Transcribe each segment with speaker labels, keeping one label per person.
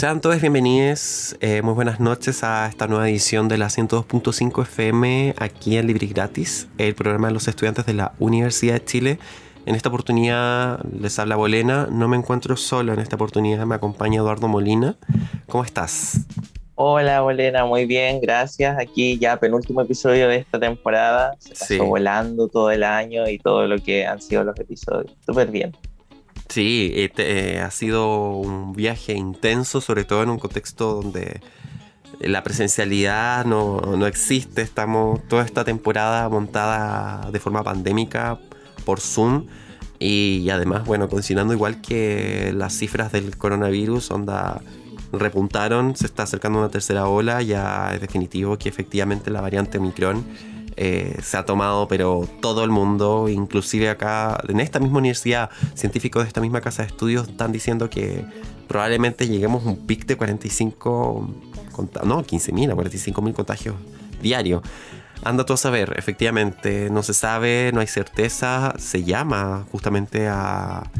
Speaker 1: Sean todos bienvenidos, eh, muy buenas noches a esta nueva edición de la 102.5 FM aquí en Libre y Gratis, el programa de los estudiantes de la Universidad de Chile. En esta oportunidad les habla Bolena, no me encuentro solo en esta oportunidad, me acompaña Eduardo Molina. ¿Cómo estás?
Speaker 2: Hola, Bolena, muy bien, gracias. Aquí ya penúltimo episodio de esta temporada. Se pasó
Speaker 1: Sí.
Speaker 2: volando todo el año y todo lo que han sido los episodios. Súper bien.
Speaker 1: Sí, eh, eh, ha sido un viaje intenso, sobre todo en un contexto donde la presencialidad no, no existe. Estamos toda esta temporada montada de forma pandémica por Zoom y, además, bueno, considerando igual que las cifras del coronavirus, onda repuntaron, se está acercando una tercera ola, ya es definitivo que efectivamente la variante Omicron eh, se ha tomado, pero todo el mundo, inclusive acá, en esta misma universidad, científicos de esta misma casa de estudios están diciendo que probablemente lleguemos a un pic de 45, conta- no, 15.000 a 45.000 contagios diarios. Anda todo a saber, efectivamente, no se sabe, no hay certeza, se llama justamente a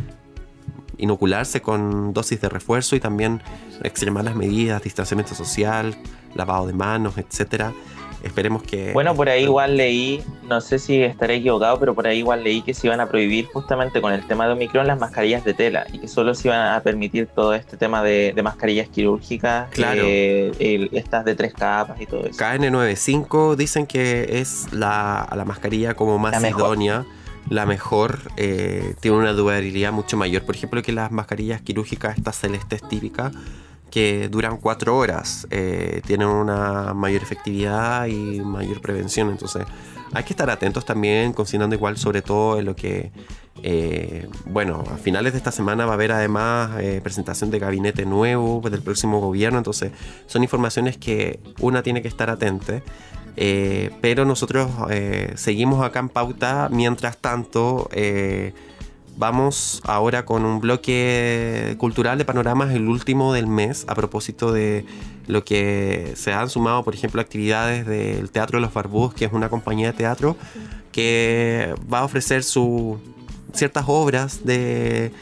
Speaker 1: inocularse con dosis de refuerzo y también extremar las medidas, distanciamiento social, lavado de manos, etcétera. Esperemos que...
Speaker 2: Bueno, por ahí igual leí, no sé si estaré equivocado, pero por ahí igual leí que se iban a prohibir justamente con el tema de Omicron las mascarillas de tela y que solo se iban a permitir todo este tema de, de mascarillas quirúrgicas,
Speaker 1: Claro.
Speaker 2: eh, el- estas de tres capas y todo eso.
Speaker 1: KN95 dicen que es la, la mascarilla como más
Speaker 2: La mejor.
Speaker 1: idónea, la mejor, eh, tiene una durabilidad mucho mayor. Por ejemplo, que las mascarillas quirúrgicas, estas celestes típicas, que duran cuatro horas, eh, tienen una mayor efectividad y mayor prevención. Entonces, hay que estar atentos también, considerando igual sobre todo en lo que, eh, bueno, a finales de esta semana va a haber además eh, presentación de gabinete nuevo del próximo gobierno. Entonces, son informaciones que una tiene que estar atenta. pero nosotros seguimos acá en pauta. Mientras tanto, vamos ahora con un bloque cultural de panoramas, el último del mes, a propósito de lo que se han sumado, por ejemplo, actividades del Teatro de los Barbudos, que es una compañía de teatro que va a ofrecer ciertas obras de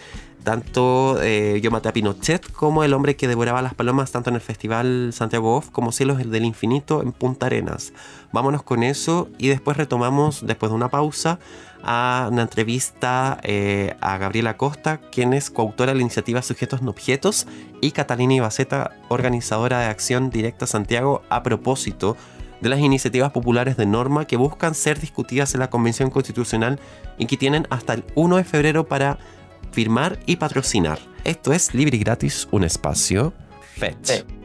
Speaker 1: tanto eh, Yo maté a Pinochet como El hombre que devoraba las palomas, tanto en el Festival Santiago Off como Cielos del Infinito en Punta Arenas. Vámonos con eso y después retomamos, después de una pausa, a una entrevista eh, a Gabriela Costa, quien es coautora de la iniciativa Sujetos no Objetos, y Catalina Ibaceta, organizadora de Acción Directa Santiago, a propósito de las iniciativas populares de norma que buscan ser discutidas en la Convención Constitucional y que tienen hasta el 1 de febrero para firmar y patrocinar. Esto es libre y gratis, un espacio FET.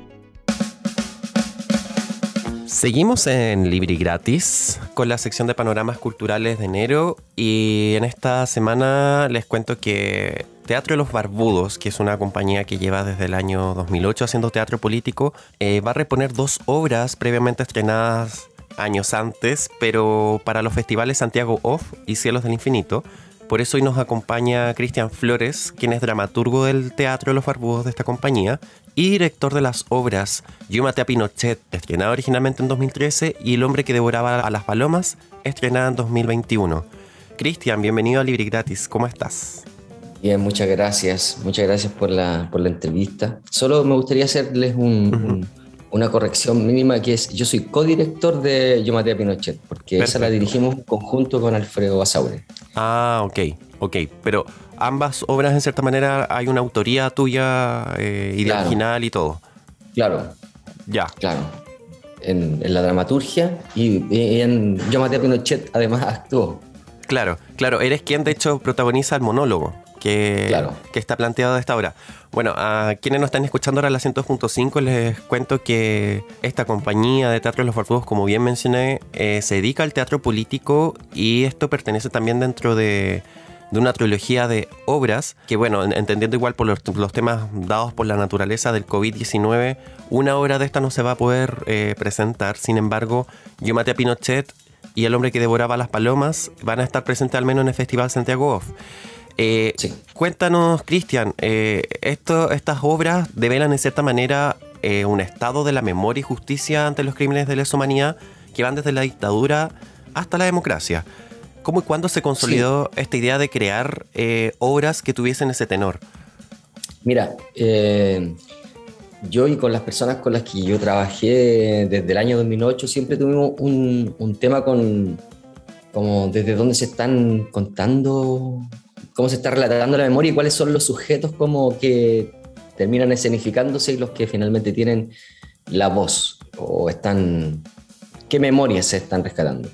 Speaker 1: Seguimos en Libre y Gratis con la sección de panoramas culturales de enero y en esta semana les cuento que Teatro de los Barbudos, que es una compañía que lleva desde el año 2008 haciendo teatro político, eh, va a reponer dos obras previamente estrenadas años antes, pero para los festivales Santiago Off y Cielos del Infinito. Por eso hoy nos acompaña Cristian Flores, quien es dramaturgo del Teatro de los Barbudos de esta compañía y director de las obras Yo maté a Pinochet, estrenada originalmente en 2013, y El hombre que devoraba a las palomas, estrenada en 2021. Cristian, bienvenido a Libre Gratis, ¿cómo estás?
Speaker 3: Bien, muchas gracias. Muchas gracias por la, por la entrevista. Solo me gustaría hacerles un- un- una corrección mínima que es, yo soy codirector de Yo maté a Pinochet, porque esa la dirigimos en conjunto con Alfredo Basaure.
Speaker 1: Ah, ok, ok, pero ambas obras en cierta manera hay una autoría tuya, eh,
Speaker 3: Claro.
Speaker 1: original y todo.
Speaker 3: Claro,
Speaker 1: Ya,
Speaker 3: claro. En, en la dramaturgia y, y en Yo maté a Pinochet además actuó.
Speaker 1: Claro, claro, eres quien de hecho protagoniza el monólogo que,
Speaker 3: Claro.
Speaker 1: que está planteado de esta hora. Bueno, a quienes nos están escuchando ahora la 102.5 les cuento que esta compañía de Teatro de los Barbudos, como bien mencioné, eh, se dedica al teatro político y esto pertenece también dentro de, de una trilogía de obras que, bueno, entendiendo igual por los, temas dados por la naturaleza del COVID-19, una obra de esta no se va a poder eh, presentar. Sin embargo, Yo maté a Pinochet y El hombre que devoraba las palomas van a estar presentes al menos en el Festival Santiago Off. Eh, cuéntanos, Cristian, eh, estas obras develan en cierta manera eh, un estado de la memoria y justicia ante los crímenes de lesa humanidad que van desde la dictadura hasta la democracia. ¿Cómo y cuándo se consolidó esta idea de crear obras que tuviesen ese tenor?
Speaker 3: Mira, yo y con las personas con las que yo trabajé desde el año 2008 siempre tuvimos un, un tema con como desde dónde se están contando cómo se está relatando la memoria y cuáles son los sujetos como que terminan escenificándose y los que finalmente tienen la voz o están qué memorias se están rescatando.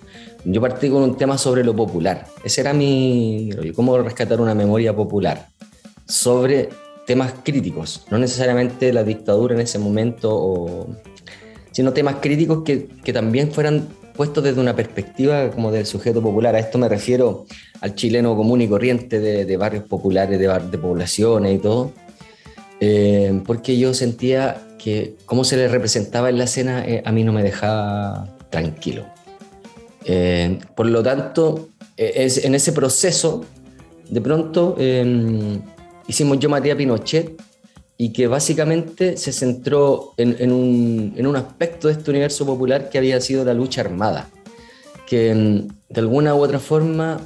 Speaker 3: Yo partí con un tema sobre lo popular. Ese era mi cómo rescatar una memoria popular sobre temas críticos, no necesariamente la dictadura en ese momento o sino temas críticos que, que también fueran puesto desde una perspectiva como del sujeto popular. A esto me refiero al chileno común y corriente de, barrios populares, de, de, poblaciones y todo, eh, porque yo sentía que cómo se le representaba en la escena eh, a mí no me dejaba tranquilo. Eh, por lo tanto, es, en ese proceso, de pronto hicimos Yo maté a Pinochet, y que básicamente se centró en, un, en, un, aspecto de este universo popular que había sido la lucha armada, que de alguna u otra forma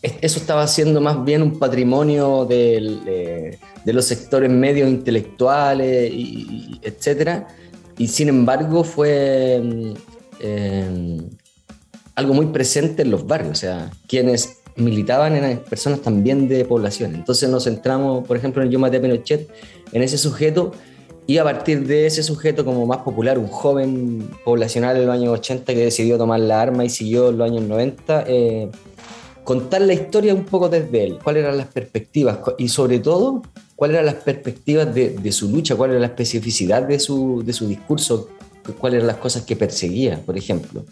Speaker 3: eso estaba siendo más bien un patrimonio de, de, los sectores medios intelectuales, y, etc. Y sin embargo fue mm, eh, algo muy presente en los barrios, o sea, quienes militaban en personas también de población. Entonces nos centramos, por ejemplo, en el Yo maté a Pinochet, en ese sujeto, y a partir de ese sujeto como más popular, un joven poblacional en los años 80 que decidió tomar la arma y siguió en los años 90, eh, contar la historia un poco desde él, cuáles eran las perspectivas y sobre todo cuáles eran las perspectivas de, de, su lucha, cuál era la especificidad de su, de su discurso, cuáles eran las cosas que perseguía, por ejemplo.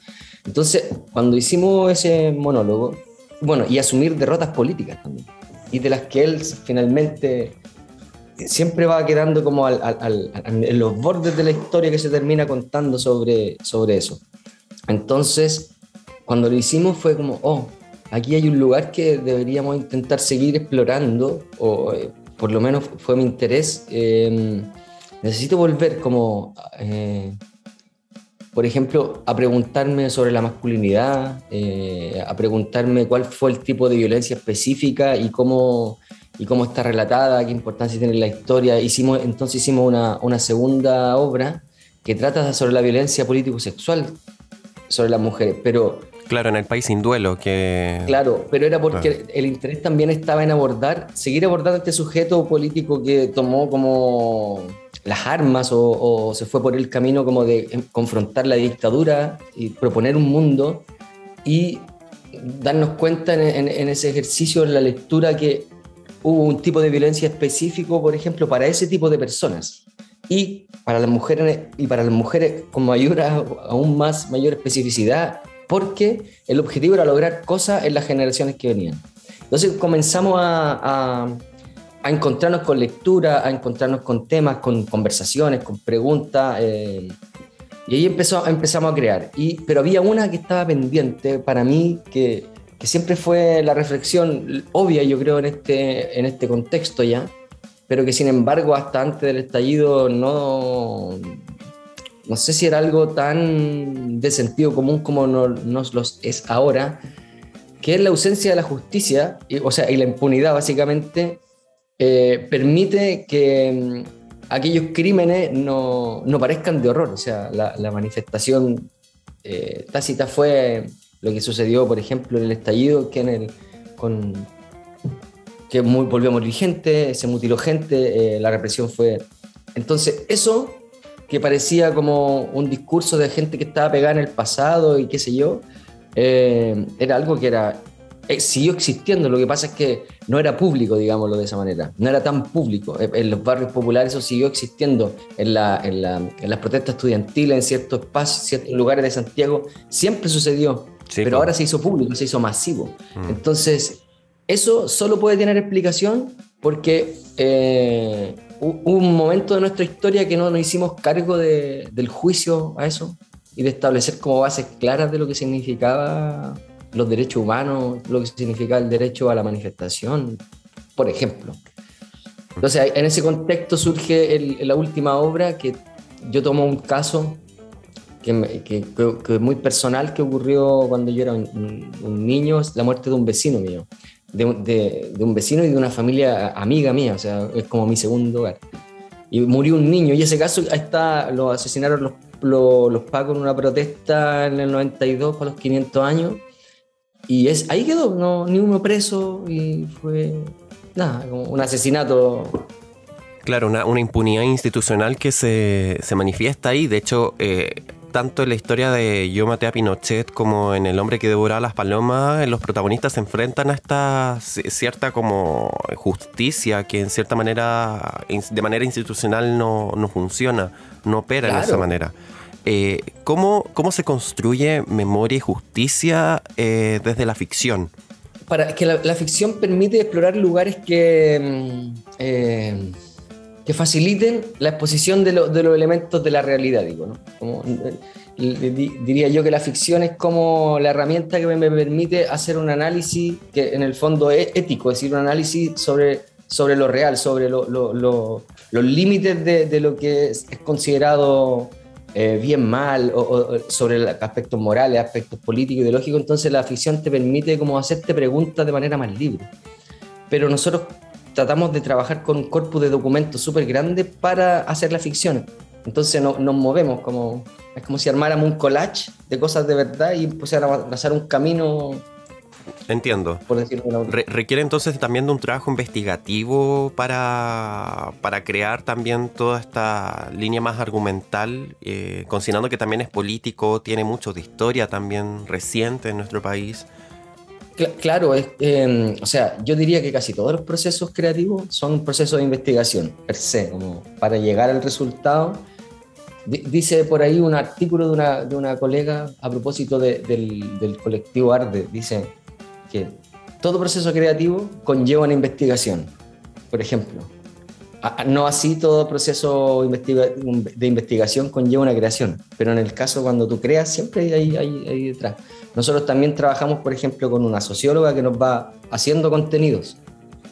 Speaker 3: Entonces, cuando hicimos ese monólogo, bueno, y asumir derrotas políticas también, y de las que él finalmente siempre va quedando como en los bordes de la historia que se termina contando sobre, sobre eso. Entonces, cuando lo hicimos fue como, oh, aquí hay un lugar que deberíamos intentar seguir explorando, o eh, por lo menos fue mi interés. Eh, necesito volver como eh, por ejemplo, a preguntarme sobre la masculinidad, eh, a preguntarme cuál fue el tipo de violencia específica y cómo, y cómo está relatada, qué importancia tiene la historia. Hicimos, entonces hicimos una, una segunda obra que trata sobre la violencia político-sexual sobre las mujeres, pero...
Speaker 1: Claro, en el país sin duelo, que...
Speaker 3: Claro, pero era porque el interés también estaba en abordar, seguir abordando este sujeto político que tomó como las armas o, se fue por el camino como de confrontar la dictadura y proponer un mundo y darnos cuenta en, ese ejercicio, en la lectura, que hubo un tipo de violencia específico, por ejemplo, para ese tipo de personas. Y para las mujeres, y para las mujeres con mayor, aún más mayor especificidad, porque el objetivo era lograr cosas en las generaciones que venían. Entonces comenzamos a encontrarnos con lectura, a encontrarnos con temas, con conversaciones, con preguntas. Eh, y ahí empezó, empezamos a crear. Y, pero había una que estaba pendiente para mí, que, que, siempre fue la reflexión obvia, yo creo, en este, en este contexto ya, pero que sin embargo hasta antes del estallido no, no sé si era algo tan de sentido común como nos los es ahora, que es la ausencia de la justicia, o sea, y la impunidad básicamente eh, permite que mm, aquellos crímenes no, no, parezcan de horror. O sea, la, manifestación eh, tácita fue lo que sucedió, por ejemplo, en el estallido, que, en el, con, que muy, volvió a morir gente, se mutiló gente, eh, la represión fue... Entonces, eso que parecía como un discurso de gente que estaba pegada en el pasado y qué sé yo, era algo que era siguió existiendo, lo que pasa es que no era público, digámoslo de esa manera, no era tan público. Eh, en los barrios populares eso siguió existiendo, en, la, en, la, en las protestas estudiantiles, en ciertos espacios, ciertos lugares de Santiago, siempre sucedió, pero ahora se hizo público, se hizo masivo. Mm. Entonces, eso solo puede tener explicación porque eh, hubo un momento de nuestra historia que no nos hicimos cargo de- del juicio a eso y de establecer como bases claras de lo que significaba los derechos humanos, lo que significaba el derecho a la manifestación, por ejemplo. Entonces, en ese contexto surge el- la última obra que yo tomo un caso que, que- que- muy personal que ocurrió cuando yo era un, un- niño, es la muerte de un vecino mío, de, de- de un vecino y de una familia amiga mía, o sea, es como mi segundo hogar. Y murió un niño, y ese caso ahí está, lo asesinaron los, los, los pacos en una protesta en el 92 para los 500 años, y es, ahí quedó, no, ni uno preso, y fue nada, como un asesinato
Speaker 1: Claro, una, una impunidad institucional que se, se manifiesta ahí. De hecho, eh, tanto en la historia de Yo maté a Pinochet como en El hombre que devoraba las palomas, los protagonistas se enfrentan a esta ci- cierta como justicia que en cierta manera, de manera institucional no, no funciona, no opera de esa
Speaker 3: Claro.
Speaker 1: manera. Eh, ¿cómo, ¿Cómo se construye memoria y justicia eh, desde la ficción?
Speaker 3: para que la, la ficción permite explorar lugares que, mm, eh, que faciliten la exposición de, lo- de los elementos de la realidad, digo, ¿no? Eh, diría yo que la ficción es como la herramienta que me, permite hacer un análisis que en el fondo es ético, es decir, un análisis sobre, sobre lo real, sobre lo- lo- lo- los límites de, lo que es considerado eh, bien, mal, o, o- sobre aspectos morales, aspectos políticos, ideológicos, entonces la ficción te permite como hacerte preguntas de manera más libre. Pero nosotros tratamos de trabajar con un corpus de documentos súper grande para hacer la ficción. Entonces no- nos movemos como, es como si armáramos un collage de cosas de verdad y pusiéramos a trazar un camino,
Speaker 1: Entiendo.
Speaker 3: por decirlo de.
Speaker 1: Re- requiere entonces también de un trabajo investigativo para, para crear también toda esta línea más argumental, eh, considerando que también es político, tiene mucho de historia también reciente en nuestro país.
Speaker 3: Cla- Claro, es, eh, o sea, yo diría que casi todos los procesos creativos son un proceso de investigación, per se, como para llegar al resultado. Di- Dice por ahí un artículo de una, de una colega a propósito de- del, del colectivo Arde, dice que todo proceso creativo conlleva una investigación, por ejemplo. No así todo proceso de investigación conlleva una creación, pero en el caso cuando tú creas siempre hay detrás. Nosotros también trabajamos, por ejemplo, con una socióloga que nos va haciendo contenidos,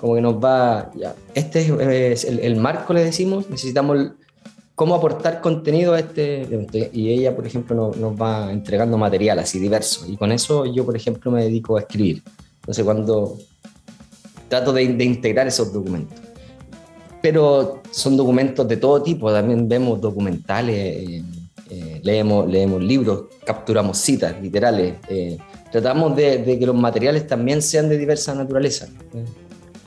Speaker 3: como que nos va, ya, este es, el, el marco, le decimos, necesitamos cómo aportar contenido a este, evento. y ella, por ejemplo, nos, nos va entregando material así diverso, y con eso yo, por ejemplo, me dedico a escribir. Entonces, cuando trato de, de integrar esos documentos. Pero son documentos de todo tipo, también vemos documentales, eh, eh, leemos, leemos libros, capturamos citas literales, eh, tratamos de, de que los materiales también sean de diversa naturaleza. eh.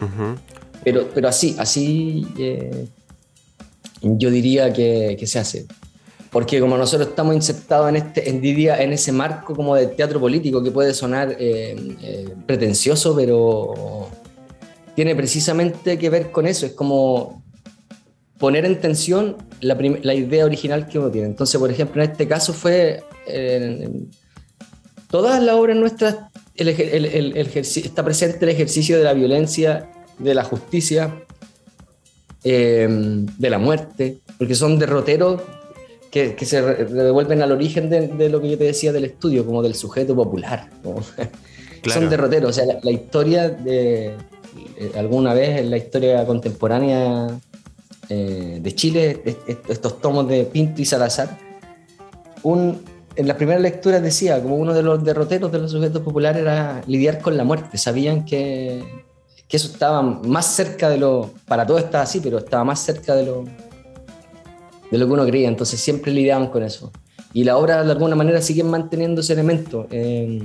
Speaker 1: Ujú.
Speaker 3: Pero, pero así, así eh, yo diría que, que se hace. Porque como nosotros estamos insertados en, este, en, diría, en ese marco como de teatro político que puede sonar eh, eh, pretencioso, pero tiene precisamente que ver con eso. Es como poner en tensión la, la idea original que uno tiene. Entonces, por ejemplo, en este caso fue... eh, todas las obras nuestras el el- el- está presente el ejercicio de la violencia, de la justicia, eh, de la muerte, porque son derroteros que, que se devuelven al origen de, de lo que yo te decía del estudio, como del sujeto popular.
Speaker 1: Claro.
Speaker 3: Son derroteros, o sea, la, la historia de eh, alguna vez en la historia contemporánea eh, de Chile, est- est- estos tomos de Pinto y Salazar, un, en las primeras lecturas decía, como uno de los derroteros de los sujetos populares era lidiar con la muerte, sabían que, que eso estaba más cerca de lo, para todos estaba así, pero estaba más cerca de lo, de lo que uno creía, entonces siempre lidiaban con eso. Y la obra de alguna manera sigue manteniendo ese elemento. eh,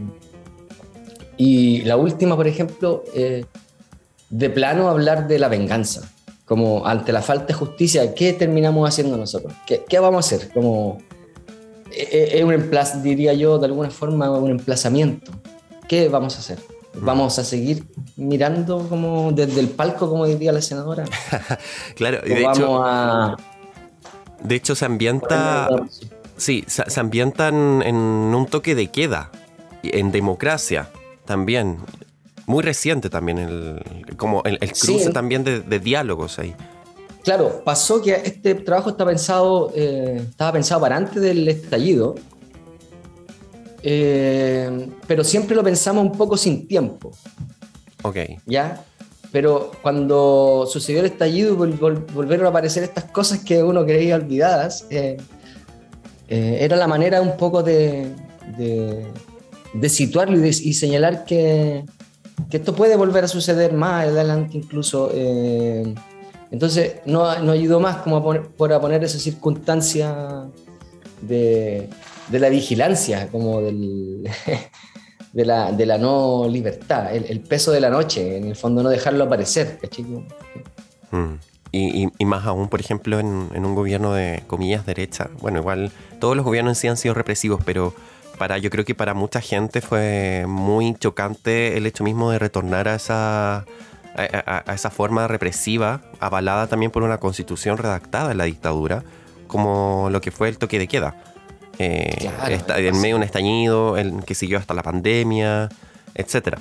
Speaker 3: y la última, por ejemplo, eh, de plano hablar de la venganza, como ante la falta de justicia, ¿qué terminamos haciendo nosotros? ¿Qué, qué vamos a hacer? Como, eh, es un emplaz, diría yo, de alguna forma, un emplazamiento. ¿Qué vamos a hacer? ¿Vamos a seguir mirando como desde el palco, como diría la senadora?
Speaker 1: Claro, y
Speaker 3: ¿O
Speaker 1: de
Speaker 3: vamos
Speaker 1: hecho,
Speaker 3: a...
Speaker 1: de hecho se ambienta, sí, se, se ambientan en un toque de queda, y en democracia también. muy reciente también, el, como el, cruce también de, diálogos ahí.
Speaker 3: Claro, pasó que este trabajo está pensado, eh, estaba pensado para antes del estallido, eh, pero siempre lo pensamos un poco sin tiempo.
Speaker 1: Ok.
Speaker 3: ¿Ya? Pero cuando sucedió el estallido y volvieron a aparecer estas cosas que uno creía olvidadas, eh, era la manera un poco de, de, situarlo y, y señalar que, que esto puede volver a suceder más adelante incluso. Eh, entonces no, no, ayudó más como a poner, por a poner esa circunstancia de, de la vigilancia, como del, de, la, de la no libertad, el, peso de la noche, en el fondo no dejarlo aparecer.
Speaker 1: Mm. Y, y, más aún, por ejemplo, en, en, un gobierno de comillas derecha. Bueno, igual todos los gobiernos en sí han sido represivos, pero para, yo creo que para mucha gente fue muy chocante el hecho mismo de retornar a esa, a, esa forma represiva, avalada también por una constitución redactada en la dictadura, como lo que fue el toque de queda. Eh, en medio de un estallido, el que siguió hasta la pandemia, etc.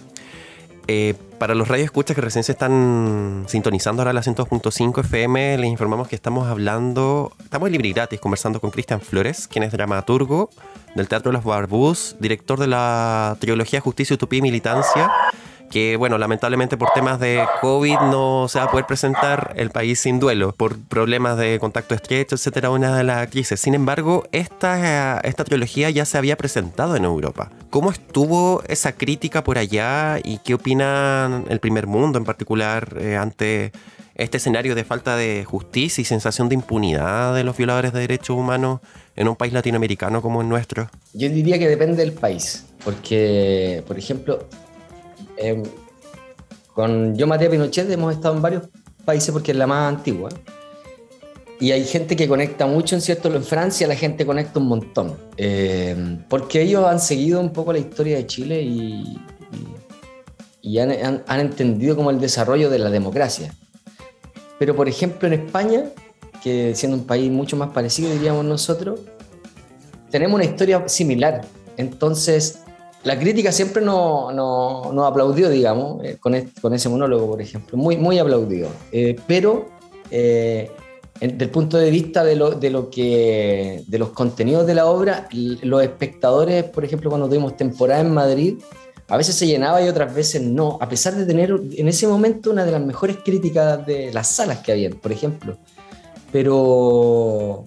Speaker 1: Eh, para los radioescuchas que recién se están sintonizando ahora la 102.5 FM, les informamos que estamos hablando, estamos en libre gratis conversando con Cristian Flores, quien es dramaturgo, del Teatro de los Barbús, director de la trilogía Justicia, Utopía y Militancia, que, bueno, lamentablemente por temas de COVID no se va a poder presentar el país sin duelo, por problemas de contacto estrecho, etcétera, una de las crisis. Sin embargo, esta, esta trilogía ya se había presentado en Europa. ¿Cómo estuvo esa crítica por allá y qué opina el primer mundo en particular eh, ante este escenario de falta de justicia y sensación de impunidad de los violadores de derechos humanos en un país latinoamericano como el nuestro?
Speaker 3: Yo diría que depende del país, porque, por ejemplo, em, con yo, Matías Pinochet, hemos estado en varios países porque es la más antigua. Y hay gente que conecta mucho, en cierto, en Francia la gente conecta un montón, em, porque ellos han seguido un poco la historia de Chile y, y, han, han entendido como el desarrollo de la democracia. Pero, por ejemplo, en España que siendo un país mucho más parecido, diríamos nosotros, tenemos una historia similar. Entonces, la crítica siempre nos no, aplaudió, digamos, eh, con, con, ese monólogo, por ejemplo, muy, muy aplaudido. Eh, pero, eh, desde el punto de vista de, lo, de, lo que, de los contenidos de la obra, los espectadores, por ejemplo, cuando tuvimos temporada en Madrid, a veces se llenaba y otras veces no, a pesar de tener en ese momento una de las mejores críticas de las salas que había, por ejemplo pero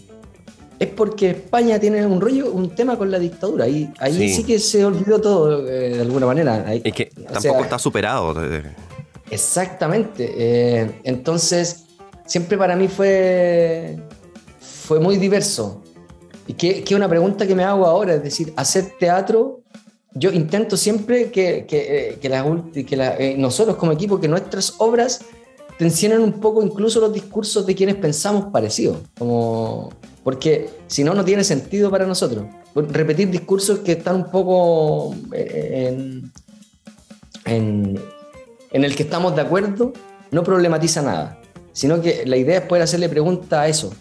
Speaker 3: es porque España tiene un rollo, un tema con la dictadura. Y ahí sí, que se olvidó todo eh, de alguna manera.
Speaker 1: Es que tampoco está superado.
Speaker 3: Exactamente. Eh, entonces, siempre para mí fue, fue muy diverso. Y que, que una pregunta que me hago ahora, es decir, hacer teatro, yo intento siempre que, que, eh, que nosotros como equipo, que nuestras obras tensionan un poco incluso los discursos de quienes pensamos parecidos, como, porque si no, no tiene sentido para nosotros. Repetir discursos que están un poco eh, en, en, el que estamos de acuerdo no problematiza nada, sino que la idea es poder hacerle preguntas a eso.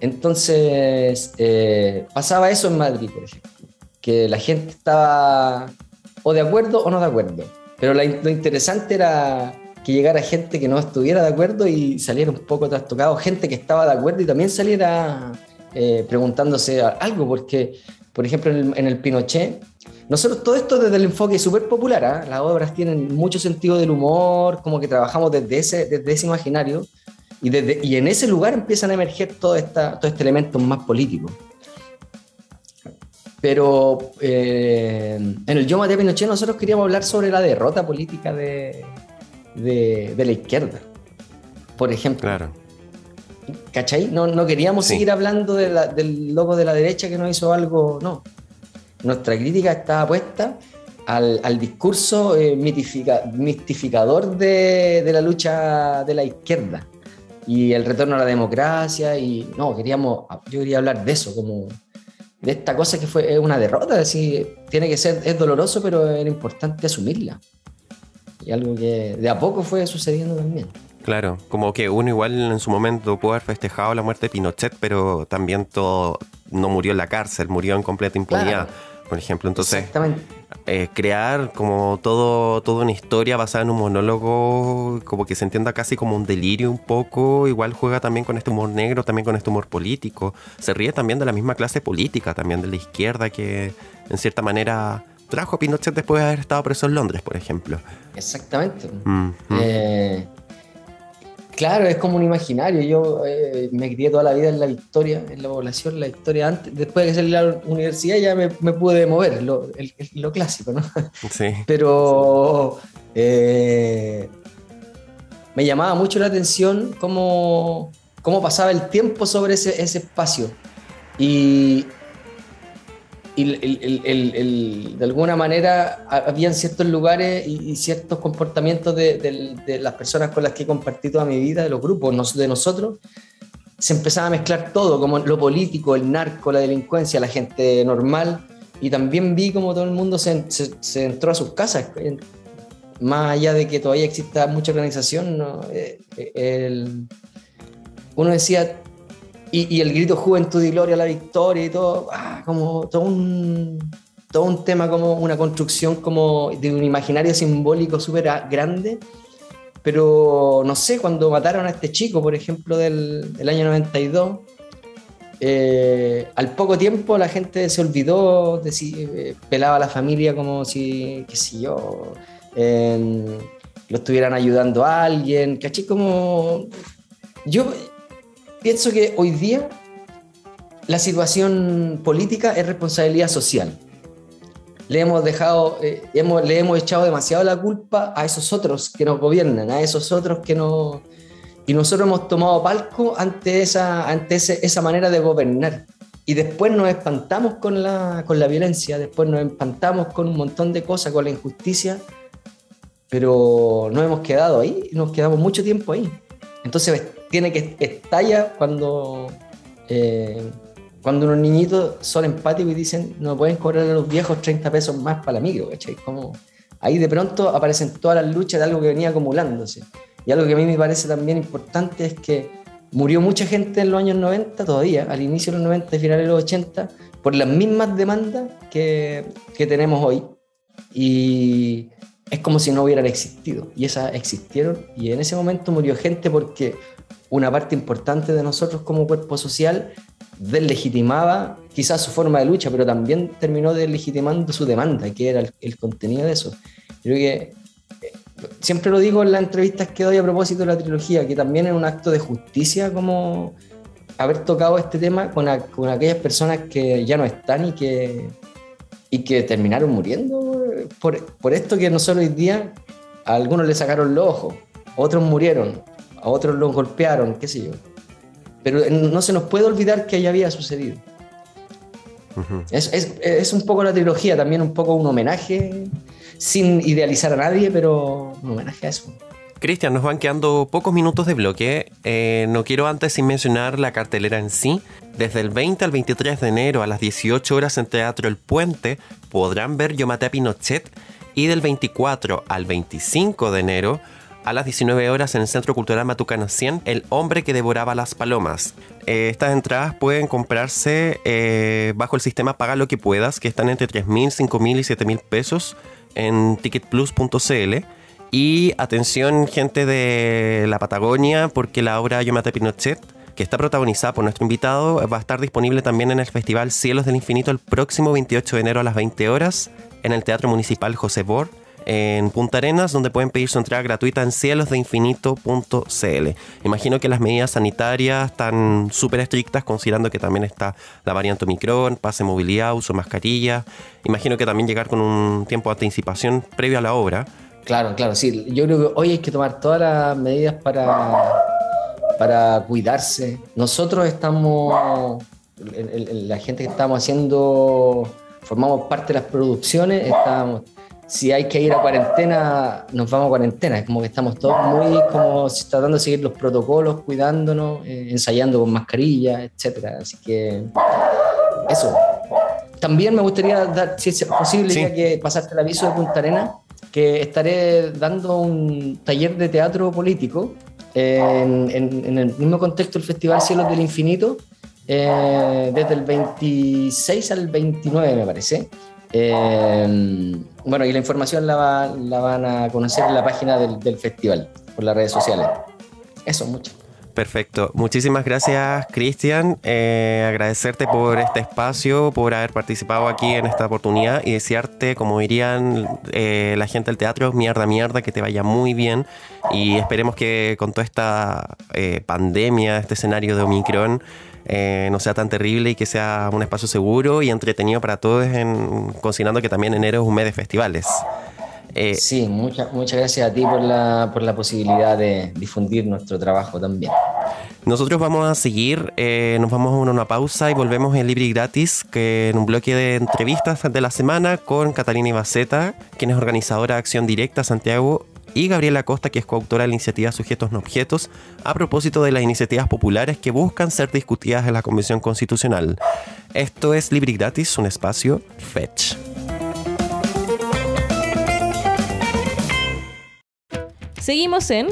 Speaker 3: Entonces, eh, pasaba eso en Madrid, por ejemplo, que la gente estaba o de acuerdo o no de acuerdo. Pero lo interesante era que llegara gente que no estuviera de acuerdo y saliera un poco trastocado, gente que estaba de acuerdo y también saliera eh, preguntándose algo, porque, por ejemplo, en el, Pinochet, nosotros todo esto desde el enfoque súper popular, ¿ah? las obras tienen mucho sentido del humor, como que trabajamos desde ese, desde ese imaginario, y, desde, y en ese lugar empiezan a emerger todo, esta, todo este elemento más político. Pero eh, en el Yo Maté Pinochet nosotros queríamos hablar sobre la derrota política de, de, la izquierda, por ejemplo.
Speaker 1: Claro.
Speaker 3: ¿Cachai? No, no queríamos seguir hablando del loco de la derecha que no hizo algo, no. Nuestra crítica estaba puesta al, discurso eh, mistificador de, la lucha de la izquierda y el retorno a la democracia y no, queríamos, yo quería hablar de eso, como de esta cosa que fue una derrota, decir, tiene que ser, es doloroso, pero era importante asumirla y algo que de a poco fue sucediendo también.
Speaker 1: Claro, como que uno igual en su momento pudo haber festejado la muerte de Pinochet, pero también todo no murió en la cárcel, murió en completa impunidad. por ejemplo. Entonces,
Speaker 3: Exactamente.
Speaker 1: eh, crear como todo, toda una historia basada en un monólogo, como que se entienda casi como un delirio un poco, igual juega también con este humor negro, también con este humor político. Se ríe también de la misma clase política, también de la izquierda que en cierta manera trajo a Pinochet después de haber estado preso en Londres, por ejemplo.
Speaker 3: Exactamente.
Speaker 1: Mm, mm.
Speaker 3: Eh, claro, es como un imaginario. Yo eh, me crié toda la vida en la victoria, en la población, la victoria antes. Después de que salí a la universidad ya me, me pude mover, lo, el- el- lo clásico, ¿no?
Speaker 1: Sí.
Speaker 3: Pero eh, me llamaba mucho la atención cómo, cómo pasaba el tiempo sobre ese, ese espacio. Y, y de alguna manera ha- habían ciertos lugares y, y ciertos comportamientos de, del- de las personas con las que he compartido toda mi vida, de los grupos de nosotros, se empezaba a mezclar todo, como lo político, el narco, la delincuencia, la gente normal. Y también vi como todo el mundo se, se- se entró a sus casas. Más allá de que todavía exista mucha organización. Eh, eh, uno decía, y, el grito Juventud y Gloria a la Victoria y todo, ah, como todo un, todo un tema, como una construcción como de un imaginario simbólico súper grande. Pero no sé, cuando mataron a este chico, por ejemplo, del, del año 92, eh, al poco tiempo la gente se olvidó de si eh, pelaba a la familia como si, qué sé yo, lo estuvieran ayudando a alguien, ¿cachai? Como. Yo pienso que hoy día la situación política es responsabilidad social. Le hemos dejado, eh, hemos, le hemos echado demasiado la culpa a esos otros que nos gobiernan, a esos otros que nos. Y nosotros hemos tomado palco ante esa, ante ese- esa manera de gobernar. Y después nos espantamos con la, con la violencia, después nos espantamos con un montón de cosas, con la injusticia, pero no hemos quedado ahí, nos quedamos mucho tiempo ahí. Entonces tiene que estalla cuando, eh, cuando unos niñitos son empáticos y dicen no pueden cobrar a los viejos 30 pesos más para la micro, ¿cachai? Como ahí de pronto aparecen todas las luchas de algo que venía acumulándose. Y algo que a mí me parece también importante es que murió mucha gente en los años 90 todavía, al inicio de los 90 y finales de los 80, por las mismas demandas que, que tenemos hoy. Y es como si no hubieran existido. Y esas existieron. Y en ese momento murió gente porque una parte importante de nosotros como cuerpo social deslegitimaba quizás su forma de lucha, pero también terminó deslegitimando su demanda, que era el, el contenido de eso. Creo que eh, siempre lo digo en las entrevistas que doy a propósito de la trilogía, que también es un acto de justicia como haber tocado este tema con, a- con aquellas personas que ya no están y que, y que terminaron muriendo por, por esto que nosotros hoy día a algunos le sacaron los ojos, otros murieron, a otros los golpearon, qué sé yo. Pero no se nos puede olvidar que ya había sucedido.
Speaker 1: Ujú.
Speaker 3: Es, es, es un poco la trilogía, también un poco un homenaje, sin idealizar a nadie, pero un homenaje a eso.
Speaker 1: Cristian, nos van quedando pocos minutos de bloque. Eh, no quiero antes sin mencionar la cartelera en sí. Desde el 20 al 23 de enero a las 18 horas en Teatro El Puente podrán ver Yo maté a Pinochet y del 24 al 25 de enero a las 19 horas en el Centro Cultural Matucana 100 El hombre que devoraba las palomas. Eh, estas entradas pueden comprarse eh, bajo el sistema Paga lo que puedas, que están entre 3.000, 5.000 y 7.000 pesos en ticketplus.cl. Y atención, gente de la Patagonia, porque la obra Yo maté a Pinochet, que está protagonizada por nuestro invitado, va a estar disponible también en el Festival Cielos del Infinito el próximo 28 de enero a las 20 horas en el Teatro Municipal José Bor en Punta Arenas, donde pueden pedir su entrada gratuita en cielosdeinfinito.cl. Imagino que las medidas sanitarias están súper estrictas, considerando que también está la variante Omicron, pase movilidad, uso mascarilla. Imagino que también llegar con un tiempo de anticipación previo a la obra.
Speaker 3: Claro, claro, sí. Yo creo que hoy hay que tomar todas las medidas para, para cuidarse. Nosotros estamos, la gente que estamos haciendo, formamos parte de las producciones, estamos, si hay que ir a cuarentena, nos vamos a cuarentena. Es como que estamos todos muy como tratando de seguir los protocolos, cuidándonos, eh, ensayando con mascarilla, etcétera. Así que eso. También me gustaría dar, si es posible,
Speaker 1: Sí.
Speaker 3: ya que pasaste el aviso de Punta Arena, que estaré dando un taller de teatro político en, en- en el mismo contexto del Festival Cielos del Infinito, eh, desde el 26 al 29, me parece. Eh, bueno, y la información la, va- la van a conocer en la página del, del festival, por las redes sociales. Eso, mucho.
Speaker 1: Perfecto. Muchísimas gracias, Cristian. Eh, agradecerte por este espacio, por haber participado aquí en esta oportunidad y desearte, como dirían eh, la gente del teatro, mierda, mierda, que te vaya muy bien. Y esperemos que con toda esta eh, pandemia, este escenario de Omicron, eh, no sea tan terrible y que sea un espacio seguro y entretenido para todos, en, considerando que también enero es un mes de festivales. Eh,
Speaker 3: Sí, muchas muchas gracias a ti por la, por la posibilidad de difundir nuestro trabajo también.
Speaker 1: Nosotros vamos a seguir, eh, nos vamos a una, una pausa y volvemos en Libre y Gratis, que en un bloque de entrevistas de la semana con Catalina Ibaceta, quien es organizadora de Acción Directa Santiago, y Gabriela Costa, que es coautora de la iniciativa Sujetos no Objetos, a propósito de las iniciativas populares que buscan ser discutidas en la Convención Constitucional. Esto es Libre y Gratis, un espacio Fetch.
Speaker 4: Seguimos en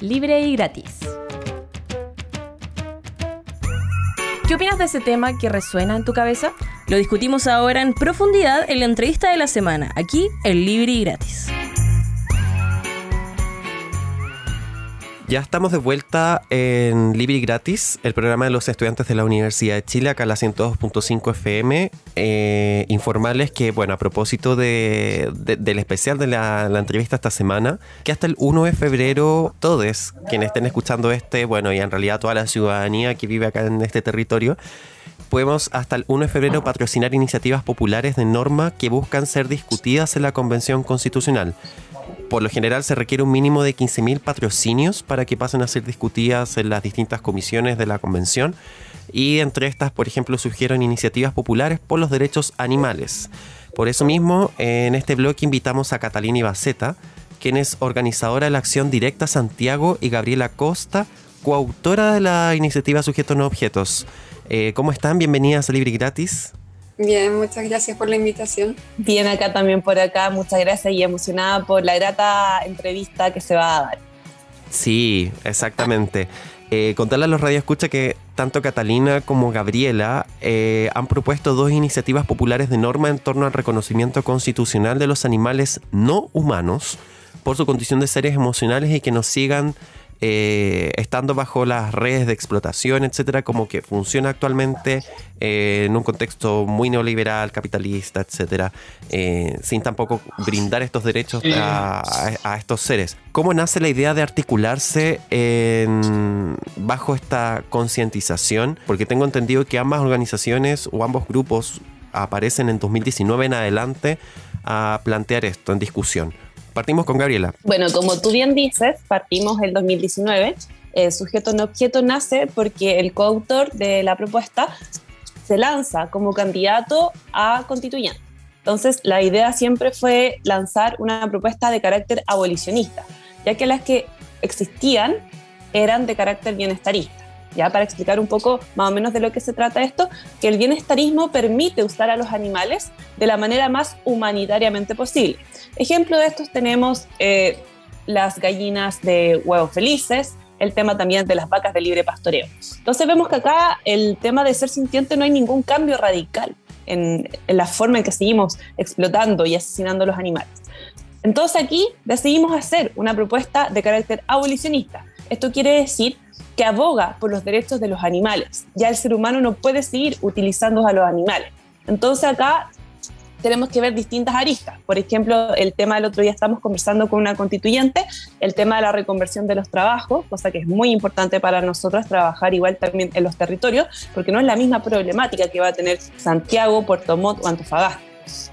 Speaker 5: Libre y gratis. ¿Qué opinas de ese tema que resuena en tu cabeza?
Speaker 4: Lo discutimos ahora en profundidad en la entrevista de la semana, aquí en Libre y Gratis.
Speaker 1: Ya estamos de vuelta en Libre y Gratis, el programa de los estudiantes de la Universidad de Chile, acá en la 102.5 FM. Eh, que, bueno, a propósito de- del especial de la, la entrevista esta semana, que hasta el 1 de febrero, todos quienes estén escuchando este, bueno, y en realidad toda la ciudadanía que vive acá en este territorio, podemos hasta el 1 de febrero patrocinar iniciativas populares de norma que buscan ser discutidas en la Convención Constitucional. Por lo general se requiere un mínimo de 15.000 patrocinios para que pasen a ser discutidas en las distintas comisiones de la convención y entre estas, por ejemplo, surgieron iniciativas populares por los derechos animales. Por eso mismo, en este bloque invitamos a Catalina Ibaceta, quien es organizadora de la Acción Directa Santiago y Gabriela Costa, coautora de la iniciativa Sujetos no Objetos. Eh, ¿Cómo están? Bienvenidas a Libre Gratis.
Speaker 6: Bien, muchas gracias por la invitación.
Speaker 7: Bien, acá también por acá, muchas gracias y emocionada por la grata entrevista que se va a dar.
Speaker 1: Sí, exactamente. Eh, contarle a los radioescucha que tanto Catalina como Gabriela eh, han propuesto dos iniciativas populares de norma en torno al reconocimiento constitucional de los animales no humanos por su condición de seres emocionales y que nos sigan eh, estando bajo las redes de explotación, etcétera, como que funciona actualmente eh, en un contexto muy neoliberal, capitalista, etcétera, eh, sin tampoco brindar estos derechos a, estos seres. ¿Cómo nace la idea de articularse en- bajo esta concientización? Porque tengo entendido que ambas organizaciones o ambos grupos aparecen en 2019 en adelante a plantear esto en discusión. Partimos con Gabriela.
Speaker 7: Bueno, como tú bien dices, partimos el 2019. El sujeto no objeto nace porque el coautor de la propuesta se lanza como candidato a constituyente. Entonces, la idea siempre fue lanzar una propuesta de carácter abolicionista, ya que las que existían eran de carácter bienestarista. Ya para explicar un poco más o menos de lo que se trata esto, que el bienestarismo permite usar a los animales de la manera más humanitariamente posible. Ejemplo de estos tenemos eh, las gallinas de huevos felices, el tema también de las vacas de libre pastoreo. Entonces vemos que acá el tema de ser sintiente no hay ningún cambio radical en, en la forma en que seguimos explotando y asesinando a los animales. Entonces aquí decidimos hacer una propuesta de carácter abolicionista. Esto quiere decir que aboga por los derechos de los animales. Ya el ser humano no puede seguir utilizando a los animales. Entonces acá tenemos que ver distintas aristas. Por ejemplo, el tema del otro día estamos conversando con una constituyente, el tema de la reconversión de los trabajos, cosa que es muy importante para nosotros trabajar igual también en los territorios, porque no es la misma problemática que va a tener Santiago, Puerto Montt o Antofagasta.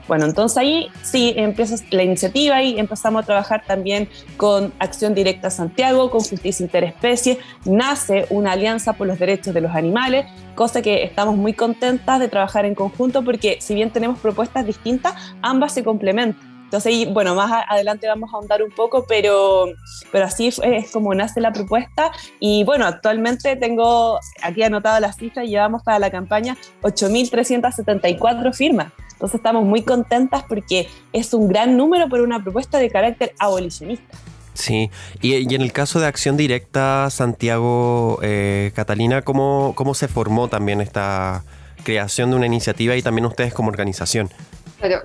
Speaker 7: Bueno, entonces ahí sí empieza la iniciativa y empezamos a trabajar también con Acción Directa Santiago, con Justicia Interespecie. Nace una alianza por los derechos de los animales, cosa que estamos muy contentas de trabajar en conjunto porque si bien tenemos propuestas distintas, ambas se complementan. Entonces, ahí, bueno, más a- adelante vamos a ahondar un poco, pero, pero así es como nace la propuesta. Y bueno, actualmente tengo aquí anotado las cifras y llevamos para la campaña 8.374 firmas. Entonces estamos muy contentas porque es un gran número por una propuesta de carácter abolicionista.
Speaker 1: Sí, y, y en el caso de Acción Directa, Santiago, eh, Catalina, ¿cómo, ¿cómo se formó también esta creación de una iniciativa y también ustedes como organización?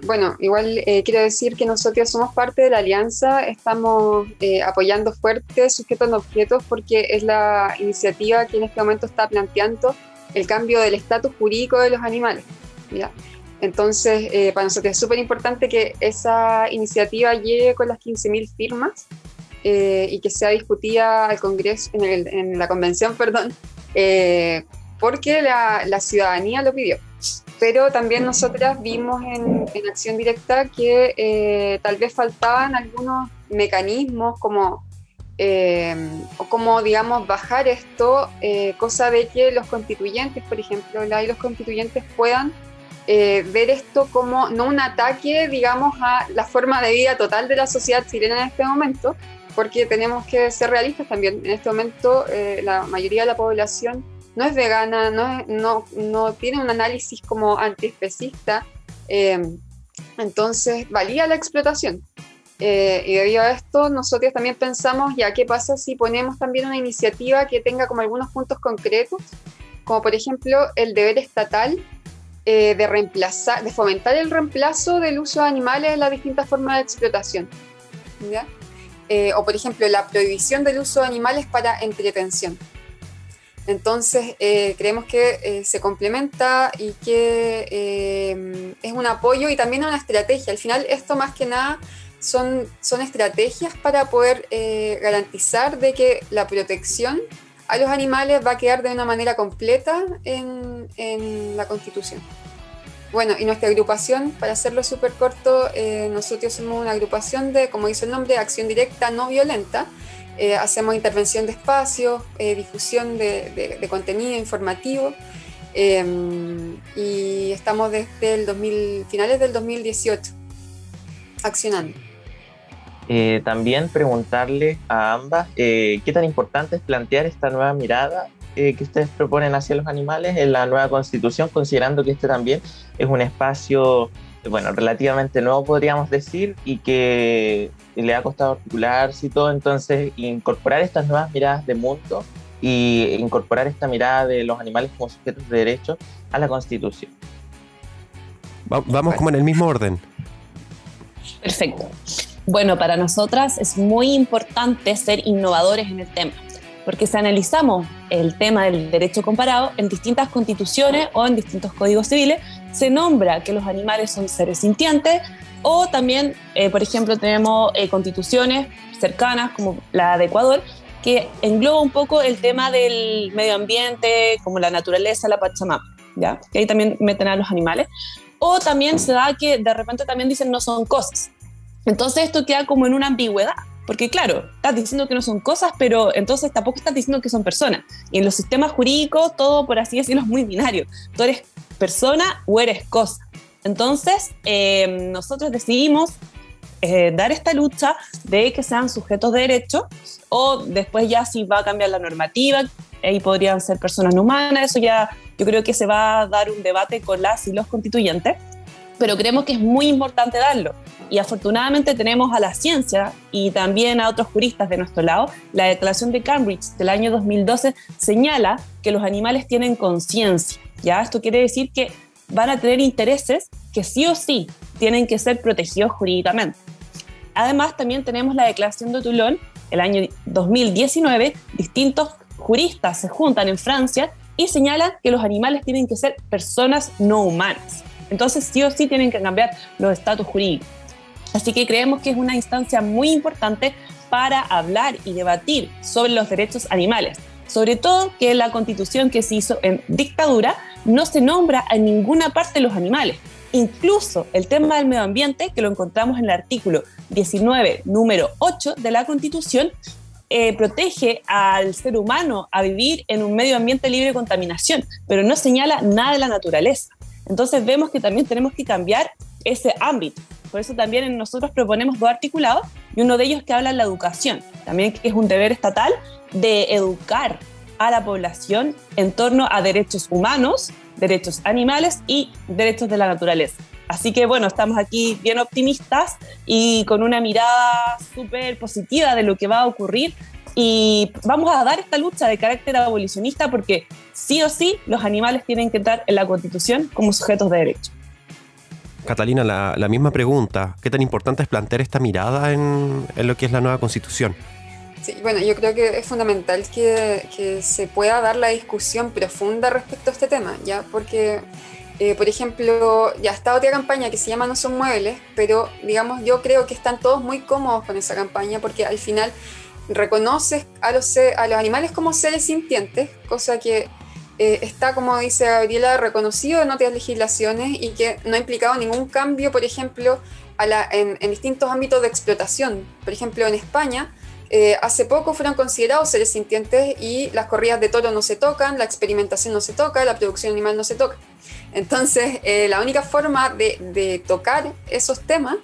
Speaker 6: Bueno, igual eh, quiero decir que nosotros somos parte de la alianza, estamos eh, apoyando fuerte sujetos en objetos porque es la iniciativa que en este momento está planteando el cambio del estatus jurídico de los animales. ¿ya? Entonces, eh, para nosotros es súper importante que esa iniciativa llegue con las 15.000 firmas y que sea discutida al Congreso, en, la convención, perdón, porque la, la ciudadanía lo pidió pero también nosotras vimos en, acción directa que eh, tal vez faltaban algunos mecanismos como, eh, o como digamos, bajar esto, eh, cosa de que los constituyentes, por ejemplo, la y los constituyentes puedan ver esto como no un ataque, digamos, a la forma de vida total de la sociedad chilena en este momento, porque tenemos que ser realistas también. En este momento, la mayoría de la población no es vegana, no, tiene un análisis como antiespecista, eh, entonces valía la explotación. Eh, y debido a esto, nosotros también pensamos, ya, ¿qué pasa si ponemos también una iniciativa que tenga como algunos puntos concretos? Como por ejemplo el deber estatal eh, de, fomentar el reemplazo del uso de animales en las distintas formas de explotación. o por ejemplo la prohibición del uso de animales para entretención. Entonces, eh, creemos que eh, se complementa y que eh, es un apoyo y también una estrategia. Al final, esto más que nada son, son estrategias para poder garantizar de que la protección a los animales va a quedar de una manera completa en, en la Constitución. Bueno, y nuestra agrupación, para hacerlo súper corto, nosotros somos una agrupación de, como dice el nombre, acción directa no violenta, eh, hacemos intervención de espacios, eh, difusión de, contenido informativo em, y estamos desde el 2000, finales del 2018 accionando.
Speaker 2: Eh, también preguntarle a ambas qué tan importante es plantear esta nueva mirada que ustedes proponen hacia los animales en la nueva constitución, considerando que este también es un espacio bueno, relativamente nuevo podríamos decir y que le ha costado articularse y todo, entonces incorporar estas nuevas miradas de mundo y incorporar esta mirada de los animales como sujetos de derecho a la Constitución.
Speaker 1: vamos como en el mismo orden.
Speaker 7: Perfecto. Bueno, para nosotras es muy importante ser innovadores en el tema porque si analizamos el tema del derecho comparado en distintas constituciones o en distintos códigos civiles, se nombra que los animales son seres sintientes o también, eh, por ejemplo, tenemos eh, constituciones cercanas como la de Ecuador, que engloba un poco el tema del medio ambiente, como la naturaleza, la Pachamama, ¿ya? que ahí también meten a los animales. O también se da que de repente también dicen no son cosas. Entonces esto queda como en una ambigüedad, porque claro, estás diciendo que no son cosas, pero entonces tampoco estás diciendo que son personas. Y en los sistemas jurídicos, todo, por así decirlo, es muy binario. Tú eres persona o eres cosa. Entonces, eh, nosotros decidimos eh, dar esta lucha de que sean sujetos de derecho o después ya si va a cambiar la normativa y podrían ser personas no humanas, eso ya yo creo que se va a dar un debate con las y los constituyentes, pero creemos que es muy importante darlo y afortunadamente tenemos a la ciencia y también a otros juristas de nuestro lado. La Declaración de Cambridge del año 2012 señala que los animales tienen conciencia. ¿ya? Esto quiere decir que van a tener intereses que sí o sí tienen que ser protegidos jurídicamente. Además, también tenemos la Declaración de Toulon, el año 2019, distintos juristas se juntan en Francia y señalan que los animales tienen que ser personas no humanas. Entonces, sí o sí tienen que cambiar los estatus jurídicos. Así que creemos que es una instancia muy importante para hablar y debatir sobre los derechos animales. Sobre todo que la constitución que se hizo en dictadura no se nombra en ninguna parte los animales. Incluso el tema del medio ambiente, que lo encontramos en el artículo 19, número 8 de la constitución, eh, protege al ser humano a vivir en un medio ambiente libre de contaminación, pero no señala nada de la naturaleza. Entonces vemos que también tenemos que cambiar ese ámbito. Por eso también nosotros proponemos dos articulados y uno de ellos que habla de la educación, también que es un deber estatal de educar a la población en torno a derechos humanos, derechos animales y derechos de la naturaleza. Así que bueno, estamos aquí bien optimistas y con una mirada súper positiva de lo que va a ocurrir y vamos a dar esta lucha de carácter abolicionista porque sí o sí los animales tienen que entrar en la constitución como sujetos de derecho.
Speaker 1: Catalina, la, la, misma pregunta. ¿Qué tan importante es plantear esta mirada en, en lo que es la nueva constitución?
Speaker 6: Sí, bueno, yo creo que es fundamental que, que, se pueda dar la discusión profunda respecto a este tema, ¿ya? Porque, eh, por ejemplo, ya está otra campaña que se llama No son muebles, pero digamos, yo creo que están todos muy cómodos con esa campaña porque al final reconoces a los, a los animales como seres sintientes, cosa que eh, está, como dice Gabriela, reconocido en otras legislaciones y que no ha implicado ningún cambio, por ejemplo, en, distintos ámbitos de explotación. Por ejemplo, en España, eh, hace poco fueron considerados seres sintientes y las corridas de toro no se tocan, la experimentación no se toca, la producción animal no se toca. Entonces, eh, la única forma de, de tocar esos temas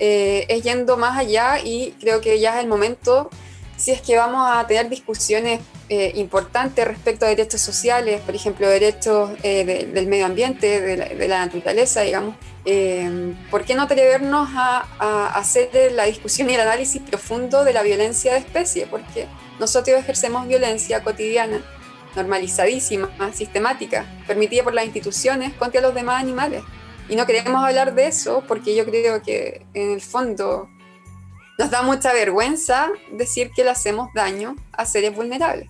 Speaker 6: es yendo más allá y creo que ya es el momento si es que vamos a tener discusiones eh, importantes respecto a derechos sociales, por ejemplo, derechos eh, de, del medio ambiente, de la, naturaleza, digamos, eh, ¿por qué no atrevernos a, a, hacer la discusión y el análisis profundo de la violencia de especie? Porque nosotros ejercemos violencia cotidiana, normalizadísima, sistemática, permitida por las instituciones contra los demás animales. Y no queremos hablar de eso porque yo creo que en el fondo nos da mucha vergüenza decir que le hacemos daño a seres vulnerables.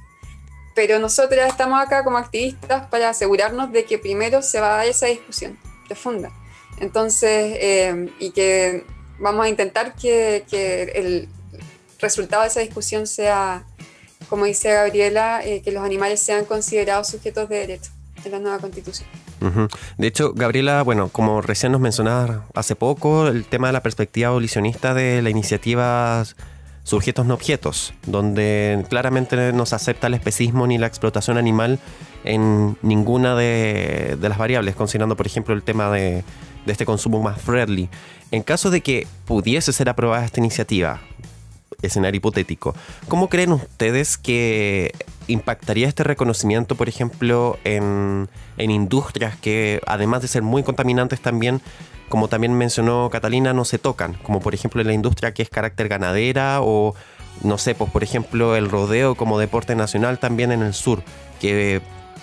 Speaker 6: Pero nosotros estamos acá como activistas para asegurarnos de que primero se va a dar esa discusión profunda. Entonces, eh, y que vamos a intentar que, que, el resultado de esa discusión sea, como dice Gabriela, eh, que los animales sean considerados sujetos de derecho en la nueva constitución.
Speaker 1: De hecho, Gabriela, bueno, como recién nos mencionaba hace poco, el tema de la perspectiva abolicionista de la iniciativa Sujetos no Objetos, donde claramente no se acepta el especismo ni la explotación animal en ninguna de, de las variables, considerando, por ejemplo, el tema de, de este consumo más friendly. En caso de que pudiese ser aprobada esta iniciativa, escenario hipotético, ¿cómo creen ustedes que impactaría este reconocimiento, por ejemplo, en, industrias que, además de ser muy contaminantes también, como también mencionó Catalina, no se tocan, como por ejemplo en la industria que es carácter ganadera o, no sé, pues por ejemplo el rodeo como deporte nacional también en el sur, que